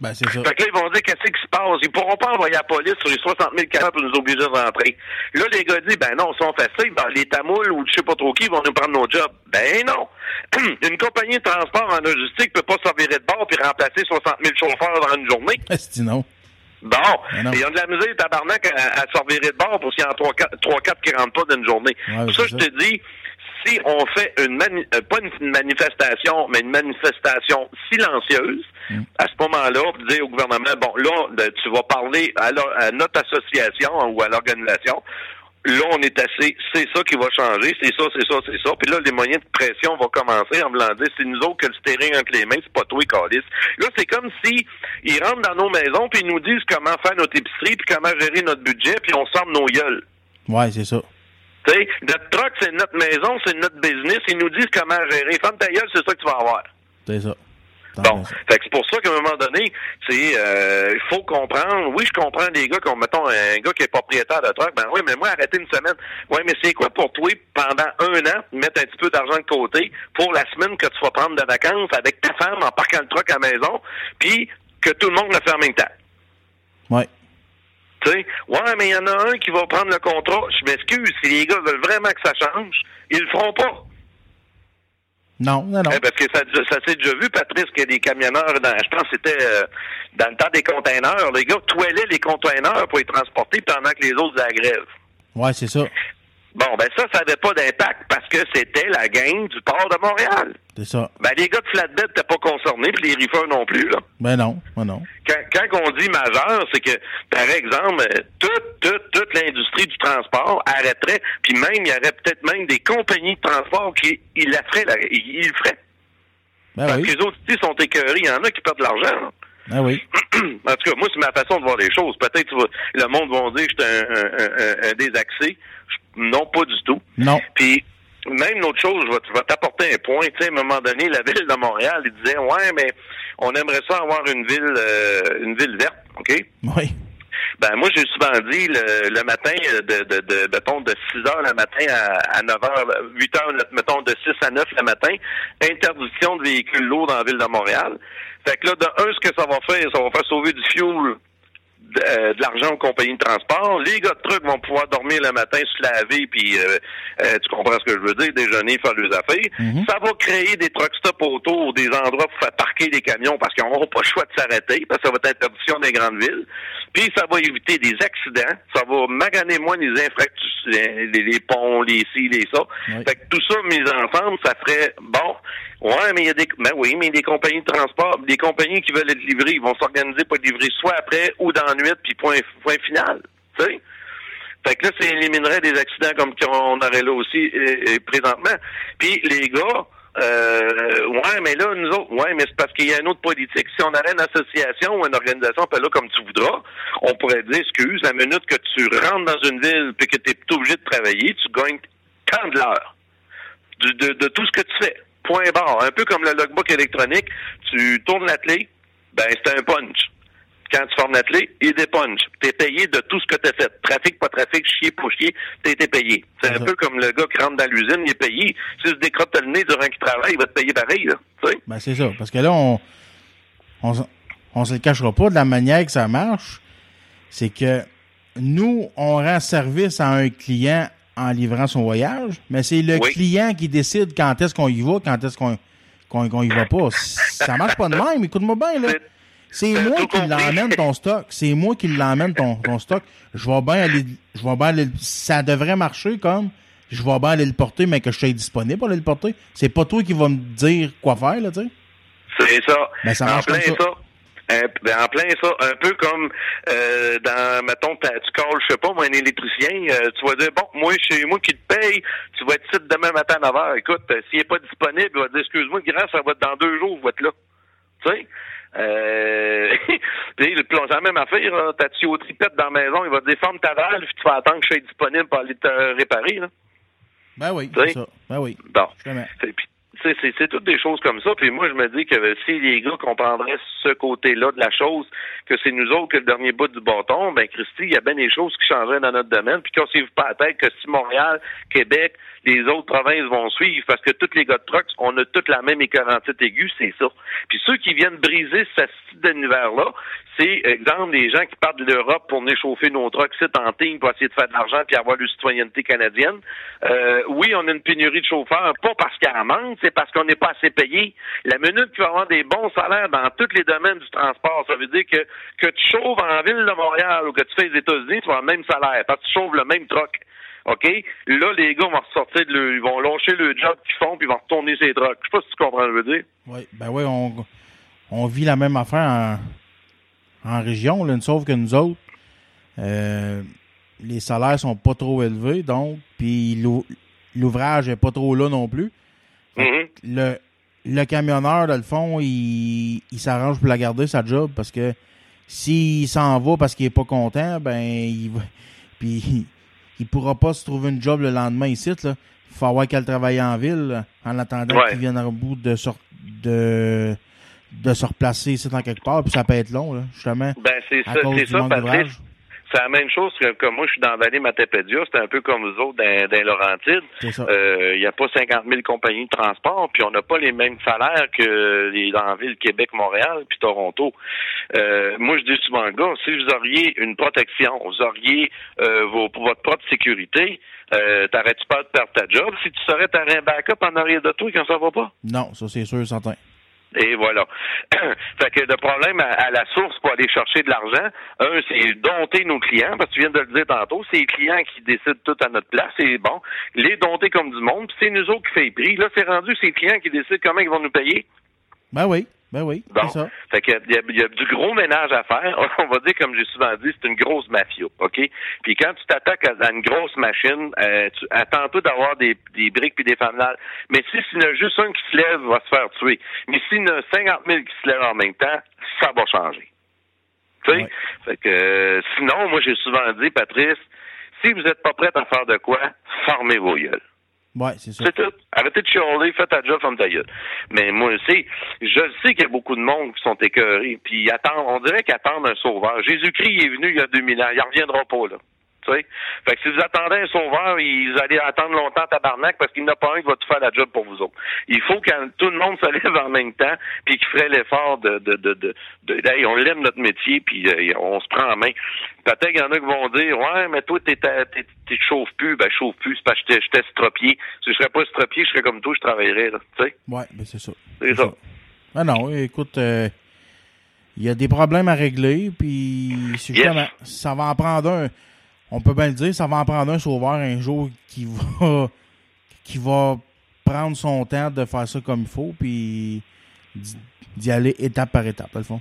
Ben, c'est ça. Fait que là, ils vont dire qu'est-ce qui se passe? Ils pourront pas envoyer la police sur les 60 000 camions pour nous obliger de rentrer. Là, les gars disent, ben non, ils sont faciles. Ben, les tamouls ou je sais pas trop qui vont nous prendre nos jobs. Ben non. (clears throat) une compagnie de transport en logistique peut pas se virer de bord puis remplacer 60 000 chauffeurs dans une journée. (laughs) Esti, non. Bon. Non. Ils ont de la misère, tabarnak, à, à se de bord pour qu'il y en a 3-4 qui rentrent pas d'une journée. Ouais, Pour ça, je te dis, si on fait une mani euh, pas une manifestation, mais une manifestation silencieuse, mm. à ce moment-là, dire au gouvernement, bon, là, tu vas parler à, à notre association ou à l'organisation, là, on est assez, c'est ça qui va changer, c'est ça, c'est ça, c'est ça. Puis là, les moyens de pression vont commencer en voulant dire, c'est nous autres que le steering entre les mains, c'est pas toi, Calis. Là, c'est comme si ils rentrent dans nos maisons puis ils nous disent comment faire notre épicerie puis comment gérer notre budget puis on sort nos gueules. Ouais, c'est ça. notre c'est notre maison, c'est notre business. Ils nous disent comment gérer. Femme ta gueule, c'est ça que tu vas avoir. C'est ça. Bon, c'est pour ça qu'à un moment donné, c'est euh, il faut comprendre. Oui, je comprends les gars qui ont, mettons, un gars qui est propriétaire de truck, ben oui, mais moi, arrêter une semaine. Oui, mais c'est quoi pour toi pendant un an, mettre un petit peu d'argent de côté pour la semaine que tu vas prendre de vacances avec ta femme en parquant le truck à la maison, puis que tout le monde le fait en même temps? Oui. Tu sais, ouais, mais il y en a un qui va prendre le contrat. Je m'excuse, si les gars veulent vraiment que ça change, ils le feront pas. Non, non, non. Eh, parce que ça, ça s'est déjà vu, Patrice, que des camionneurs, dans, je pense que c'était euh, dans le temps des containers, les gars toilaient les containers pour les transporter pendant que les autres la grève. Ouais, c'est ça. Bon, ben ça, ça n'avait pas d'impact parce que c'était la gang du port de Montréal. C'est ça. Ben les gars de Flatbed n'étaient pas concernés, puis les riffeurs non plus, là. Ben non, ben non. Quand, quand on dit majeur, c'est que, par exemple, toute, toute, toute l'industrie du transport arrêterait, puis même, il y aurait peut-être même des compagnies de transport qui ils la feraient, ils, le feraient. Ben Parce oui. que les autres ici sont écœurés, il y en a qui perdent de l'argent. Ben oui. (clears throat) en tout cas, moi, c'est ma façon de voir les choses. Peut-être que le monde va dire que je suis un, un, un, un désaxé. Non, pas du tout. Non. Puis, même une autre chose, je vais, t'apporter un point. Tu sais, à un moment donné, la ville de Montréal, il disait, ouais, mais on aimerait ça avoir une ville, euh, une ville verte, OK? Oui. Ben moi, j'ai souvent dit le, le matin de, de, de, mettons, de 6 heures le matin à, à 9 heures, 8 heures, mettons, de 6 à 9 le matin, interdiction de véhicules lourds dans la ville de Montréal. Fait que là, de un, ce que ça va faire, ça va faire sauver du fuel de, euh, de l'argent aux compagnies de transport. Les gars de truck vont pouvoir dormir le matin, se laver, puis euh, euh, tu comprends ce que je veux dire, déjeuner, faire leurs affaires. Mhm. Ça va créer des truck stops autour, des endroits pour faire parquer des camions parce qu'ils n'auront pas le choix de s'arrêter, parce que ça va être interdiction des grandes villes. Puis ça va éviter des accidents, ça va maganer moins les infrastructures, les, les ponts, les ci, les ça. Oui. Fait que tout ça mis ensemble, ça ferait bon. Ouais, mais il y a des ben oui, mais des compagnies de transport, des compagnies qui veulent être livrées, ils vont s'organiser pour être livrés soit après ou dans la nuit, puis point, point final. Tu sais? Fait que là, ça éliminerait des accidents comme qu'on aurait là aussi présentement. Puis les gars, euh, ouais, mais là, nous autres, ouais, mais c'est parce qu'il y a une autre politique. Si on aurait une association ou une organisation, appelle là comme tu voudras, on pourrait dire, excuse, la minute que tu rentres dans une ville puis que tu es obligé de travailler, tu gagnes tant de l'heure de, de tout ce que tu fais. Point barre. Un peu comme le logbook électronique, tu tournes la clé, ben c'est un punch. Quand tu formes la clé, il dépunch. Tu es payé de tout ce que tu as fait. Trafic, pas trafic, chier, pas chier, tu été payé. C'est un peu comme le gars qui rentre dans l'usine, il est payé. Si tu décrottes le nez durant qu'il travaille, il va te payer pareil. Là? Ben c'est ça. Parce que là, on, on, on se le cachera pas de la manière que ça marche. C'est que nous, on rend service à un client en livrant son voyage, mais c'est le Oui. client qui décide quand est-ce qu'on y va, quand est-ce qu'on y va pas. Ça marche pas de même. Écoute-moi bien, là. C'est- moi qui l'emmène ton stock. C'est moi qui l'emmène ton, ton stock. Je vais bien aller, je vais bien aller, ça devrait marcher comme je vais bien aller le porter, mais que je sois disponible pour aller le porter. C'est pas toi qui vas me dire quoi faire, là, tu sais. C'est ça. Ben, ça en marche plein comme ça. En plein ça, un peu comme euh, dans, mettons, t'as- tu calls, je sais pas, moi, un électricien, euh, tu vas dire, bon, moi, c'est moi qui te paye, tu vas être site demain matin à 9 heures. Écoute, euh, s'il est pas disponible, il va dire, excuse-moi, grand, ça va être dans deux jours, je vais être là. Tu sais? Euh, (laughs) puis, le plonge la même affaire, là, ta tuyauterie pète dans la maison, il va te dire, ferme ta valve, puis tu vas attendre que je sois disponible pour aller te réparer, là. Ben oui, Oui. c'est ça. Ben oui. Bon. Puis, C'est toutes des choses comme ça. Puis moi, je me dis que si les gars comprendraient ce côté-là de la chose, que c'est nous autres que le dernier bout du bâton, ben Christy, il y a bien des choses qui changeraient dans notre domaine. Puis qu'on ne pas à tête que si Montréal, Québec, les autres provinces vont suivre, parce que tous les gars de trucks, on a toutes la même écarantite aiguë, c'est ça. Puis ceux qui viennent briser ce style d'univers-là, c'est, exemple, des gens qui partent de l'Europe pour venir chauffer nos trucks c'est en team pour essayer de faire de l'argent puis avoir leur citoyenneté canadienne. Euh, oui, on a une pénurie de chauffeurs, pas parce qu'il en manque, c'est parce qu'on n'est pas assez payé. La minute qu'il va y avoir des bons salaires dans tous les domaines du transport, ça veut dire que, que tu chauffes en ville de Montréal ou que tu fais les États-Unis, tu vas avoir le même salaire, parce que tu chauffes le même truck. OK? Là, les gars vont ressortir, de le, ils vont lâcher le job qu'ils font, puis ils vont retourner ses drogues. Je sais pas si tu comprends ce que je veux dire. Oui, ben oui, on, on vit la même affaire en, en région, là, sauf que nous autres, euh, les salaires sont pas trop élevés, donc, puis l'ouvrage est pas trop là non plus. Mm-hmm. Le, le camionneur, dans le fond, il, il s'arrange pour la garder, sa job, parce que s'il s'en va parce qu'il est pas content, ben, il va, (laughs) puis il pourra pas se trouver une job le lendemain ici, là. Il faut avoir qu'elle travaille en ville, en attendant qu'il vienne au bout de, sort, de, de se replacer ici dans quelque part, puis ça peut être long, là, justement. Ben, c'est ça, c'est ça, Patrice. C'est la même chose que, moi, je suis dans la vallée Matapédia, c'est un peu comme vous autres dans, dans Laurentides. Euh, il n'y a pas 50 000 compagnies de transport, puis on n'a pas les mêmes salaires que les, dans la ville Québec, Montréal, puis Toronto. Euh, moi, je dis souvent, gars, si vous auriez une protection, vous auriez euh, vos, votre propre sécurité, euh, t'arrêtes pas de perdre ta job? Si tu serais ta un backup en arrière de toi quand ça va pas? Non, ça c'est sûr, certain. Et voilà. (clears throat) fait que le problème à, la source pour aller chercher de l'argent, un, c'est dompter nos clients, parce que tu viens de le dire tantôt, c'est les clients qui décident tout à notre place, et bon, les dompter comme du monde, puis c'est nous autres qui fait les prix. Là, c'est rendu, c'est les clients qui décident comment ils vont nous payer. Ben oui. Ben oui, c'est ça. Fait qu'il y, y, a du gros ménage à faire. (laughs) On va dire, comme j'ai souvent dit, c'est une grosse mafia, OK? Puis quand tu t'attaques à, une grosse machine, euh, tu attends-toi d'avoir des, des briques puis des fanales. Mais si s'il y en a juste un qui se lève, va se faire tuer. Mais s'il y en a 50 000 qui se lèvent en même temps, ça va changer. Tu sais? Fait que, euh, sinon, moi, j'ai souvent dit, Patrice, si vous n'êtes pas prêt à faire de quoi, formez vos gueules. Ouais, c'est ça. Tout. Arrêtez de chialer, faites ta job, comme ta. Mais moi aussi, je sais qu'il y a beaucoup de monde qui sont écœurés, puis attendent, on dirait qu'ils attendent un sauveur. Jésus-Christ est venu il y a 2000 ans, il reviendra pas, là. Fait que si vous attendez un sauveur, ils allaient attendre longtemps tabarnak parce qu'il n'y en a pas un qui va tout faire la job pour vous autres. Il faut que tout le monde se (laughs) lève en même temps puis qu'il ferait l'effort de, de, de, de, de on l'aime notre métier puis euh, on se prend en main. Peut-être qu'il y en a qui vont dire Ouais, mais toi, tu chauffes plus, ben je chauffe plus, c'est parce que j'étais stropié. Si je serais pas stropié, je serais comme toi, je travaillerais, là. Tu sais? Ouais, ben c'est ça. C'est ça. Ah non, écoute, euh, il y a des problèmes à régler, puis ça va en prendre un on peut bien le dire, ça va en prendre un sauveur un jour qui va (laughs) qui va prendre son temps de faire ça comme il faut, puis d'y aller étape par étape, dans le fond.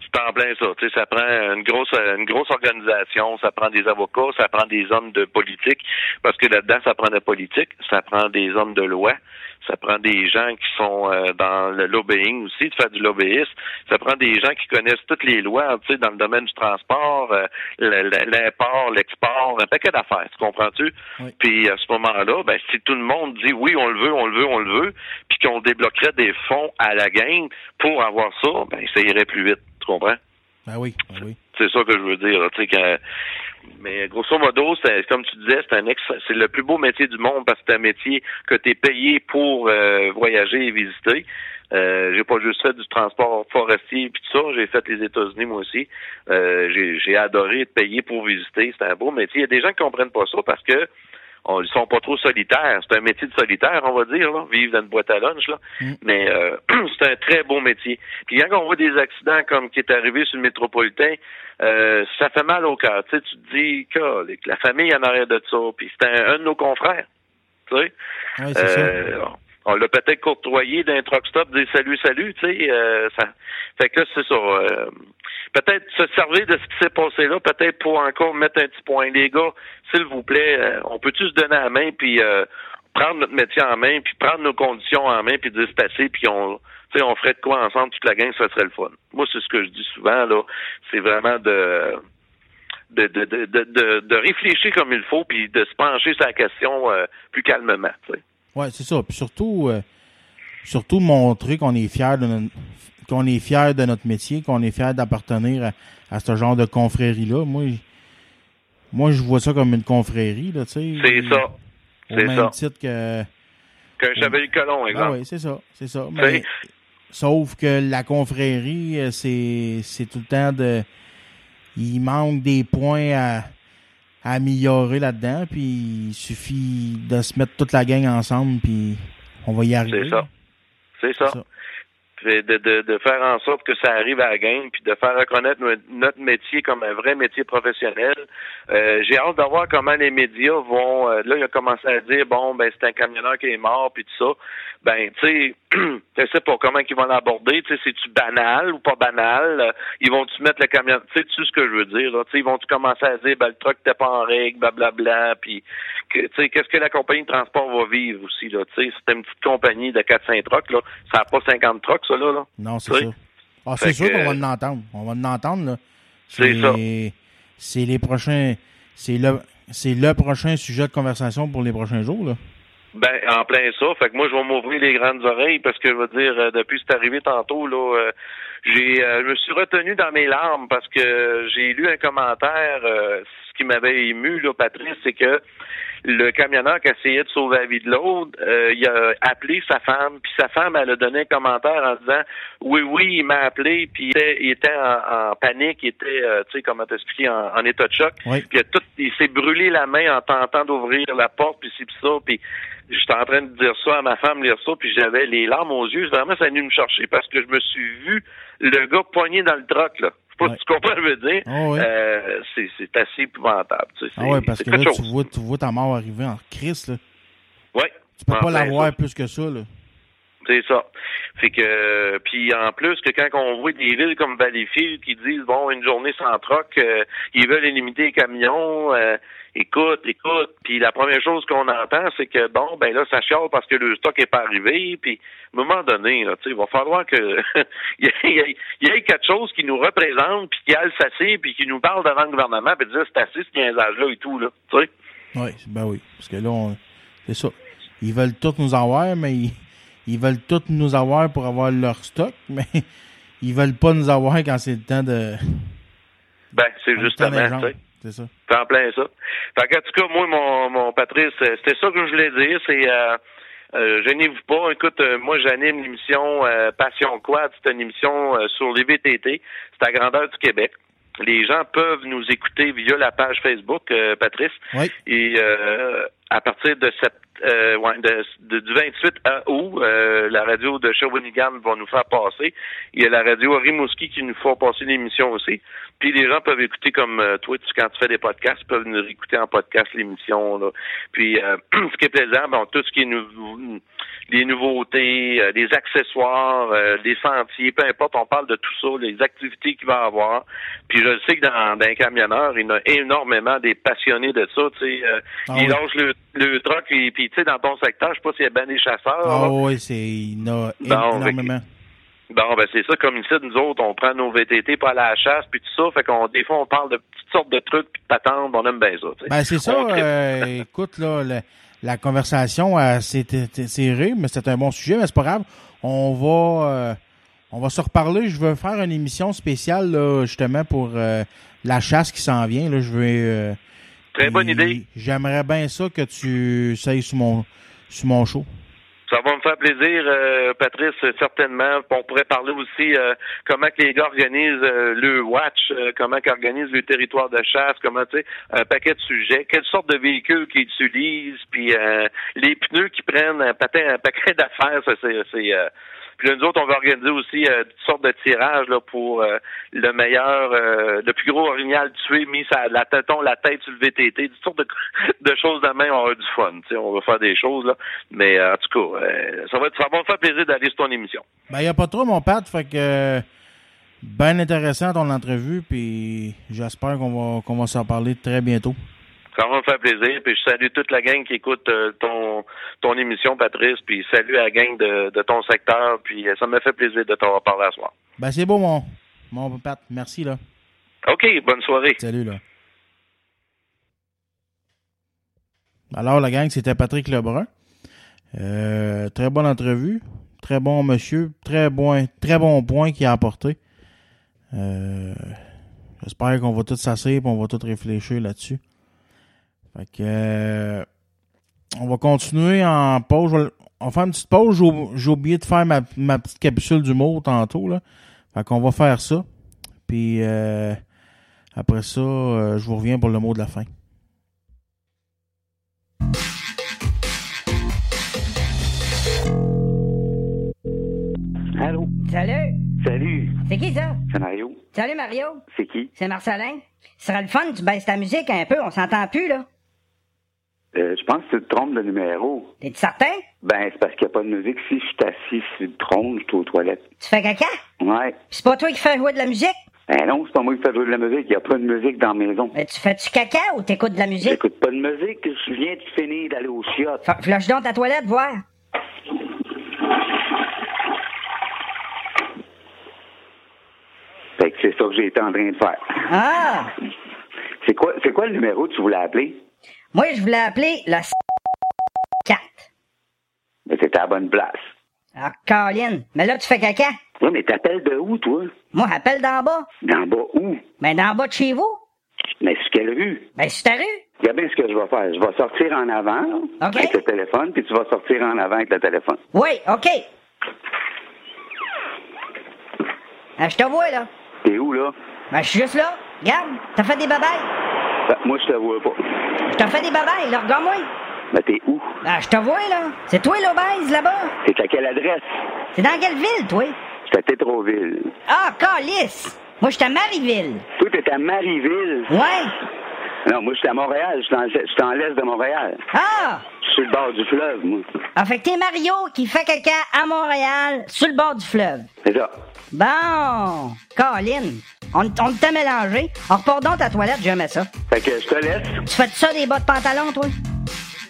C'est en plein ça. Tu sais, ça prend une grosse une grosse organisation, ça prend des avocats, ça prend des hommes de politique, parce que là-dedans, ça prend de politique, ça prend des hommes de loi, ça prend des gens qui sont euh, dans le lobbying aussi, de faire du lobbyisme. Ça prend des gens qui connaissent toutes les lois, tu sais, dans le domaine du transport, euh, l'import, l'export, un paquet d'affaires, tu comprends-tu? Puis à ce moment-là, ben, si tout le monde dit oui, on le veut, on le veut, on le veut, puis qu'on débloquerait des fonds à la gang pour avoir ça, ben, ça irait plus vite, tu comprends? Ben oui, ben oui. C'est ça que je veux dire, tu sais, mais grosso modo, c'est comme tu disais, c'est un c'est le plus beau métier du monde parce que c'est un métier que tu es payé pour euh, voyager et visiter. Euh, j'ai pas juste fait du transport forestier puis tout ça, j'ai fait les États-Unis moi aussi. Euh, j'ai adoré être payé pour visiter, c'est un beau métier. Il y a des gens qui comprennent pas ça parce que on, ils sont pas trop solitaires. C'est un métier de solitaire, on va dire, là, vivre dans une boîte à lunch. Là. Mm. Mais euh, (clears throat) c'est un très beau métier. Puis quand on voit des accidents comme qui est arrivé sur le métropolitain, euh, ça fait mal au cœur. Tu, sais, tu te dis que la famille en arrière de ça. Puis c'est un, de nos confrères. Tu sais. euh, on l'a peut-être courtoyé d'un truck stop, dire salut, salut, tu sais. Euh, ça... Fait que là, c'est ça. Euh, peut-être se servir de ce qui s'est passé là, peut-être pour encore mettre un petit point. Les gars, s'il vous plaît, euh, on peut-tu se donner la main, puis prendre notre métier en main, puis prendre nos conditions en main, puis dire passer, puis on, on ferait de quoi ensemble, toute la gang, ça serait le fun. Moi, c'est ce que je dis souvent, là. C'est vraiment de de, de, de, de, réfléchir comme il faut, puis de se pencher sur la question plus calmement. Tu sais. Ouais, c'est ça. Puis surtout, euh, surtout montrer qu'on est fier de notre, qu'on est fier de notre métier, qu'on est fier d'appartenir à, ce genre de confrérie-là. Moi, moi, je vois ça comme une confrérie, là, tu sais. C'est ça. C'est ça. titre que. Qu'un chevalier colon, exemple. Ah oui, c'est ça. C'est ça. Mais, sauf que la confrérie, euh, c'est, c'est tout le temps de. Il manque des points à améliorer là-dedans, puis il suffit de se mettre toute la gang ensemble, puis on va y arriver. C'est ça. C'est ça. de, de, de, faire en sorte que ça arrive à la game, puis de faire reconnaître notre métier comme un vrai métier professionnel. Euh, j'ai hâte de voir comment les médias vont. Euh, là, il a commencé à dire bon, ben c'est un camionneur qui est mort, puis tout ça. Ben, tu sais, (clears throat) je sais pas comment ils vont l'aborder. Tu sais, c'est-tu banal ou pas banal? Ils vont-tu mettre le camion Tu sais, tu ce que je veux dire là Tu sais, ils vont-tu commencer à dire ben le truck n'était pas en règle, blablabla, puis tu sais, qu'est-ce que la compagnie de transport va vivre aussi là Tu sais, c'est une petite compagnie de 4-5 trucks là, ça n'a pas 50 trucks ça là. là. Non, c'est ça. Ah, c'est sûr qu'on va l'entendre. On va l'entendre là. C'est ça. C'est les prochains. C'est le, c'est le prochain sujet de conversation pour les prochains jours là. Ben, en plein ça. Fait que moi, je vais m'ouvrir les grandes oreilles parce que je veux dire, euh, depuis que c'est arrivé tantôt, là, euh, j'ai euh, je me suis retenu dans mes larmes parce que j'ai lu un commentaire. ce qui m'avait ému, là, Patrice, c'est que le camionneur qui essayait de sauver la vie de l'autre, euh, il a appelé sa femme, puis sa femme, elle a donné un commentaire en disant Oui, oui, il m'a appelé, puis il était, en, panique, il était, euh, tu sais, comment t'expliquer, en, en état de choc. Puis il, tout, il s'est brûlé la main en tentant d'ouvrir la porte, puis puis ça, puis j'étais en train de dire ça à ma femme, lire ça, puis j'avais les larmes aux yeux. Vraiment, ça a venu me chercher parce que je me suis vu le gars poigné dans le troc, là pas tu comprends ce que je veux dire. Oh, euh, c'est assez épouvantable. Tu sais, ah oui, parce que là, tu vois, tu vois ta mort arriver en crise. Là. Oui. Tu peux pas l'avoir plus que ça. Là. C'est ça. Fait que puis en plus que quand on voit des villes comme Valleyfield qui disent bon une journée sans troc, euh, ils veulent limiter les camions, euh, écoute, écoute, puis la première chose qu'on entend c'est que bon ben là ça chiale parce que le stock est pas arrivé, puis à un moment donné là, il va falloir que (laughs) il y, ait quelque chose qui nous représente puis qui aille s'asseoir puis qui nous parle devant le gouvernement puis dire c'est assez ce 15 là et tout là, tu sais. Oui, ben oui, parce que là c'est ça. Ils veulent tout nous avoir mais ils ils veulent tous nous avoir pour avoir leur stock, (laughs) mais ils veulent pas nous avoir quand c'est le temps de. Ben, c'est justement, C'est ça. C'est en plein ça. Fait en tout cas, moi, mon, mon Patrice, c'était ça que je voulais dire. C'est euh, euh gênez-vous pas. Écoute, euh, moi, j'anime l'émission euh, Passion Quad. C'est une émission sur les VTT. C'est à grandeur du Québec. Les gens peuvent nous écouter via la page Facebook, Patrice. Oui. Et à partir de cette euh, ouais, de, du 28 août, euh, la radio de Shawinigan va nous faire passer. Il y a la radio Rimouski qui nous fait passer l'émission aussi. Puis les gens peuvent écouter comme euh, toi, quand tu fais des podcasts, ils peuvent nous écouter en podcast l'émission. Là. Puis euh, (clears throat) ce qui est plaisant, bon, tout ce qui est nouveau les nouveautés, euh, des accessoires, euh, des sentiers, peu importe, on parle de tout ça, les activités qu'il va avoir. Puis je sais que dans, dans un camionneur, il y a énormément des passionnés de ça, tu sais. Euh, ah ils lâchent le, le truck, et puis tu sais, dans ton secteur, je sais pas s'il y a bien des chasseurs. Ah oui, c'est il y en a énormément. Bon, ben c'est ça, comme ici, nous autres, on prend nos VTT pour aller à la chasse, puis tout ça, fait qu'on des fois, on parle de toutes sortes de trucs, puis de patentes, on aime bien ça. Ben c'est ça, (laughs) écoute, là, le la conversation s'est serrée, mais c'est un bon sujet, mais c'est pas grave. On va euh, on va se reparler. Je veux faire une émission spéciale là, justement pour euh, la chasse qui s'en vient. Là, je veux. Euh, Très bonne idée. J'aimerais bien ça que tu sailles sur mon sur mon show. Ça va me faire plaisir, euh, Patrice, certainement. On pourrait parler aussi euh, comment que les gars organisent euh, le watch, comment qu'ils organisent le territoire de chasse, comment tu sais, un paquet de sujets, quelle sorte de véhicules qu'ils utilisent, puis les pneus qui prennent un, un paquet d'affaires, c'est puis là, nous autres, on va organiser aussi euh, toutes sortes de tirages là, pour euh, le meilleur, euh, le plus gros orignal tué, mis sa, la la tête sur le VTT, toutes sortes de, (laughs) de choses de main, on avoir du fun. On va faire des choses, là. Mais en tout cas, ça, va ça va me faire plaisir d'aller sur ton émission. Ben, il n'y a pas trop, mon Pat, fait que bien intéressant ton entrevue, puis j'espère qu'on va, qu'on va s'en parler très bientôt. Ça va me faire plaisir. Puis je salue toute la gang qui écoute euh, ton ton émission, Patrice. Puis salut à la gang de, de ton secteur. Puis euh, ça me fait plaisir de t'en parler à soir. Ben c'est beau, mon, mon Pat. Merci, là. OK, bonne soirée. Salut, là. Alors, la gang, c'était Patrick Lebrun. Euh, très bonne entrevue. Très bon monsieur. Très bon, très bon point qu'il a apporté. J'espère qu'on va tout s'asseoir et on va tout réfléchir là-dessus. Fait que, euh, on va continuer en pause. On va faire une petite pause. J'ai oublié de faire ma, petite capsule d'humour tantôt. Là. Fait qu'on va faire ça. Puis euh, après ça, euh, je vous reviens pour le mot de la fin. Allô? Salut. Salut. C'est qui ça? C'est Mario. Salut Mario. C'est qui? C'est Marcelin. Ce serait le fun, tu baisses ta musique un peu, on s'entend plus là. Euh, je pense que tu te trompes de numéro. T'es certain? Ben, c'est parce qu'il n'y a pas de musique. Si je suis assis sur le trône, je suis aux toilettes. Tu fais caca? Ouais. C'est pas toi qui fais jouer de la musique? Ben non, c'est pas moi qui fais jouer de la musique. Il n'y a pas de musique dans la maison. Mais tu fais-tu caca ou t'écoutes de la musique? J'écoute pas de musique. Je viens de finir d'aller au chiottes. Flush donc ta toilette, voir. Fait que c'est ça que j'ai été en train de faire. Ah! C'est quoi, c'est quoi le numéro que tu voulais appeler? Moi, je voulais appeler le 4. Ben, c'était à la bonne place. Ah, Colin. Mais là, tu fais caca. Oui, mais t'appelles de où, toi? Moi, appelle d'en bas. D'en bas où? Ben, d'en bas de chez vous. Mais sur quelle rue? Ben, sur ta rue. Regarde bien ce que je vais faire. Je vais sortir en avant là, OK. avec le téléphone, puis tu vas sortir en avant avec le téléphone. Oui, OK. Ah, je te vois, là. T'es où, là? Ben, je suis juste là. Regarde, t'as fait des babayes. Ben, moi, je te vois pas. Je t'ai fait des babayes, là, regarde-moi. Ben, t'es où? Ah, je te vois, là. C'est toi, l'obèse, là-bas? C'est à quelle adresse? C'est dans quelle ville, toi? C'est à Tétroville. Ah, Calice. Moi, je suis à Marieville. Toi, t'es à Marieville? Ouais. Non, moi, je suis à Montréal. Je suis en, je suis en l'est de Montréal. Ah! Sur le bord du fleuve, moi. Ah, fait t'es Mario qui fait caca à Montréal, sur le bord du fleuve. C'est ça. Bon, Colin, on, on t'a mélangé. On repart donc ta toilette, j'aimais ça. Fait que je te laisse. Tu fais de ça des bas de pantalon, toi?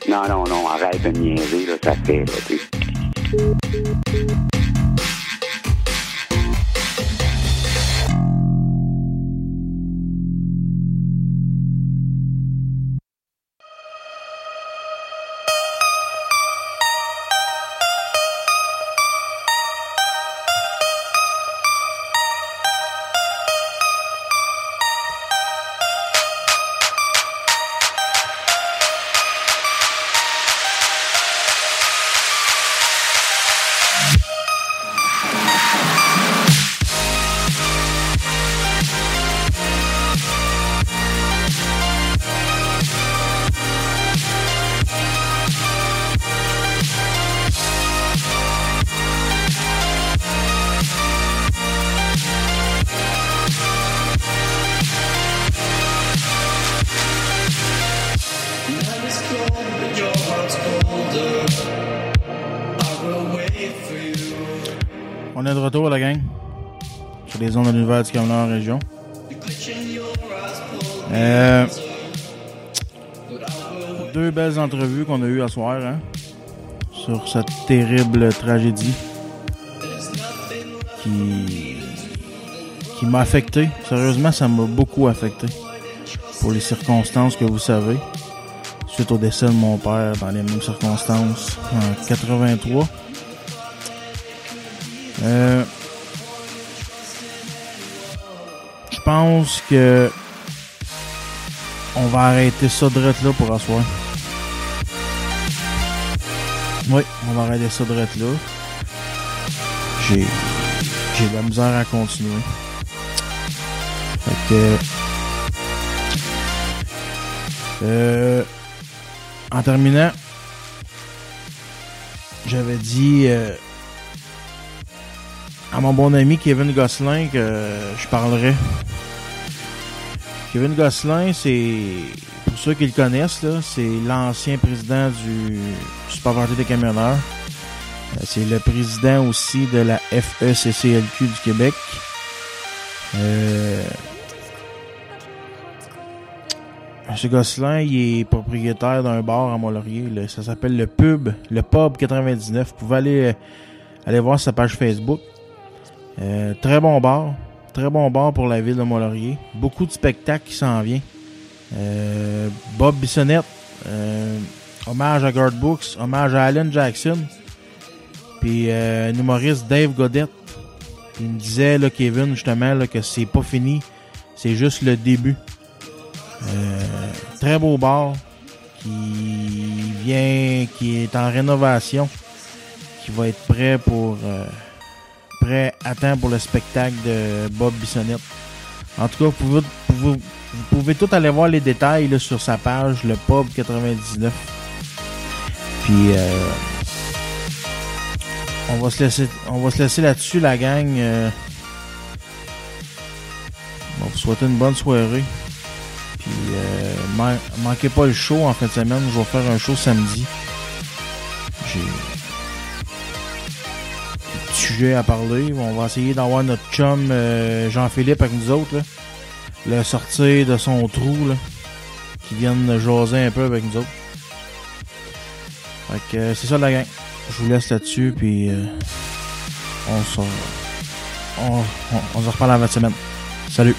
Non, non, non, arrête de niaiser, là, ça fait, là, tu Cameroun en région. Euh, deux belles entrevues qu'on a eues à soir, hein, sur cette terrible tragédie qui, qui m'a affecté. Sérieusement, ça m'a beaucoup affecté. Pour les circonstances que vous savez. Suite au décès de mon père dans les mêmes circonstances en 83. Euh, pense que on va arrêter ça direct là pour asseoir. Oui, on va arrêter ça direct là. J'ai j'ai de la misère à continuer. Fait que euh, en terminant, j'avais dit euh, à mon bon ami Kevin Gosselin que je parlerai. Kevin Gosselin, c'est pour ceux qui le connaissent, c'est l'ancien président du Super Party des camionneurs. Euh, C'est le président aussi de la FECCLQ du Québec. Euh, Gosselin, il est propriétaire d'un bar à Mont-Laurier. Ça s'appelle le Pub, le Pub 99. Vous pouvez aller, euh, aller voir sa page Facebook. Euh, très bon bar. Très bon bar pour la ville de Mont-Laurier. Beaucoup de spectacles qui s'en viennent. Euh, Bob Bissonnette. euh, hommage à Guard Books. Hommage à Alan Jackson. Puis euh, un humoriste Dave Godette. Il me disait, là, Kevin, justement, là, que c'est pas fini. C'est juste le début. Euh, très beau bar qui vient, qui est en rénovation, qui va être prêt pour prêt à temps pour le spectacle de Bob Bissonnette. En tout cas, vous pouvez, vous, vous pouvez tout aller voir les détails là, sur sa page, le pub 99. Puis euh, on va se laisser, on va se laisser là-dessus, la gang. Euh, on va vous souhaiter une bonne soirée. Puis, euh, manquez pas le show en fin de semaine. Je vais faire un show samedi. J'ai sujets à parler. On va essayer d'avoir notre chum euh, Jean-Philippe avec nous autres. Le sortir de son trou. Là, qui vienne jaser un peu avec nous autres. Fait euh, c'est ça la gang. Je vous laisse là-dessus, puis euh, on, se, on, on, reparle la semaine. Salut!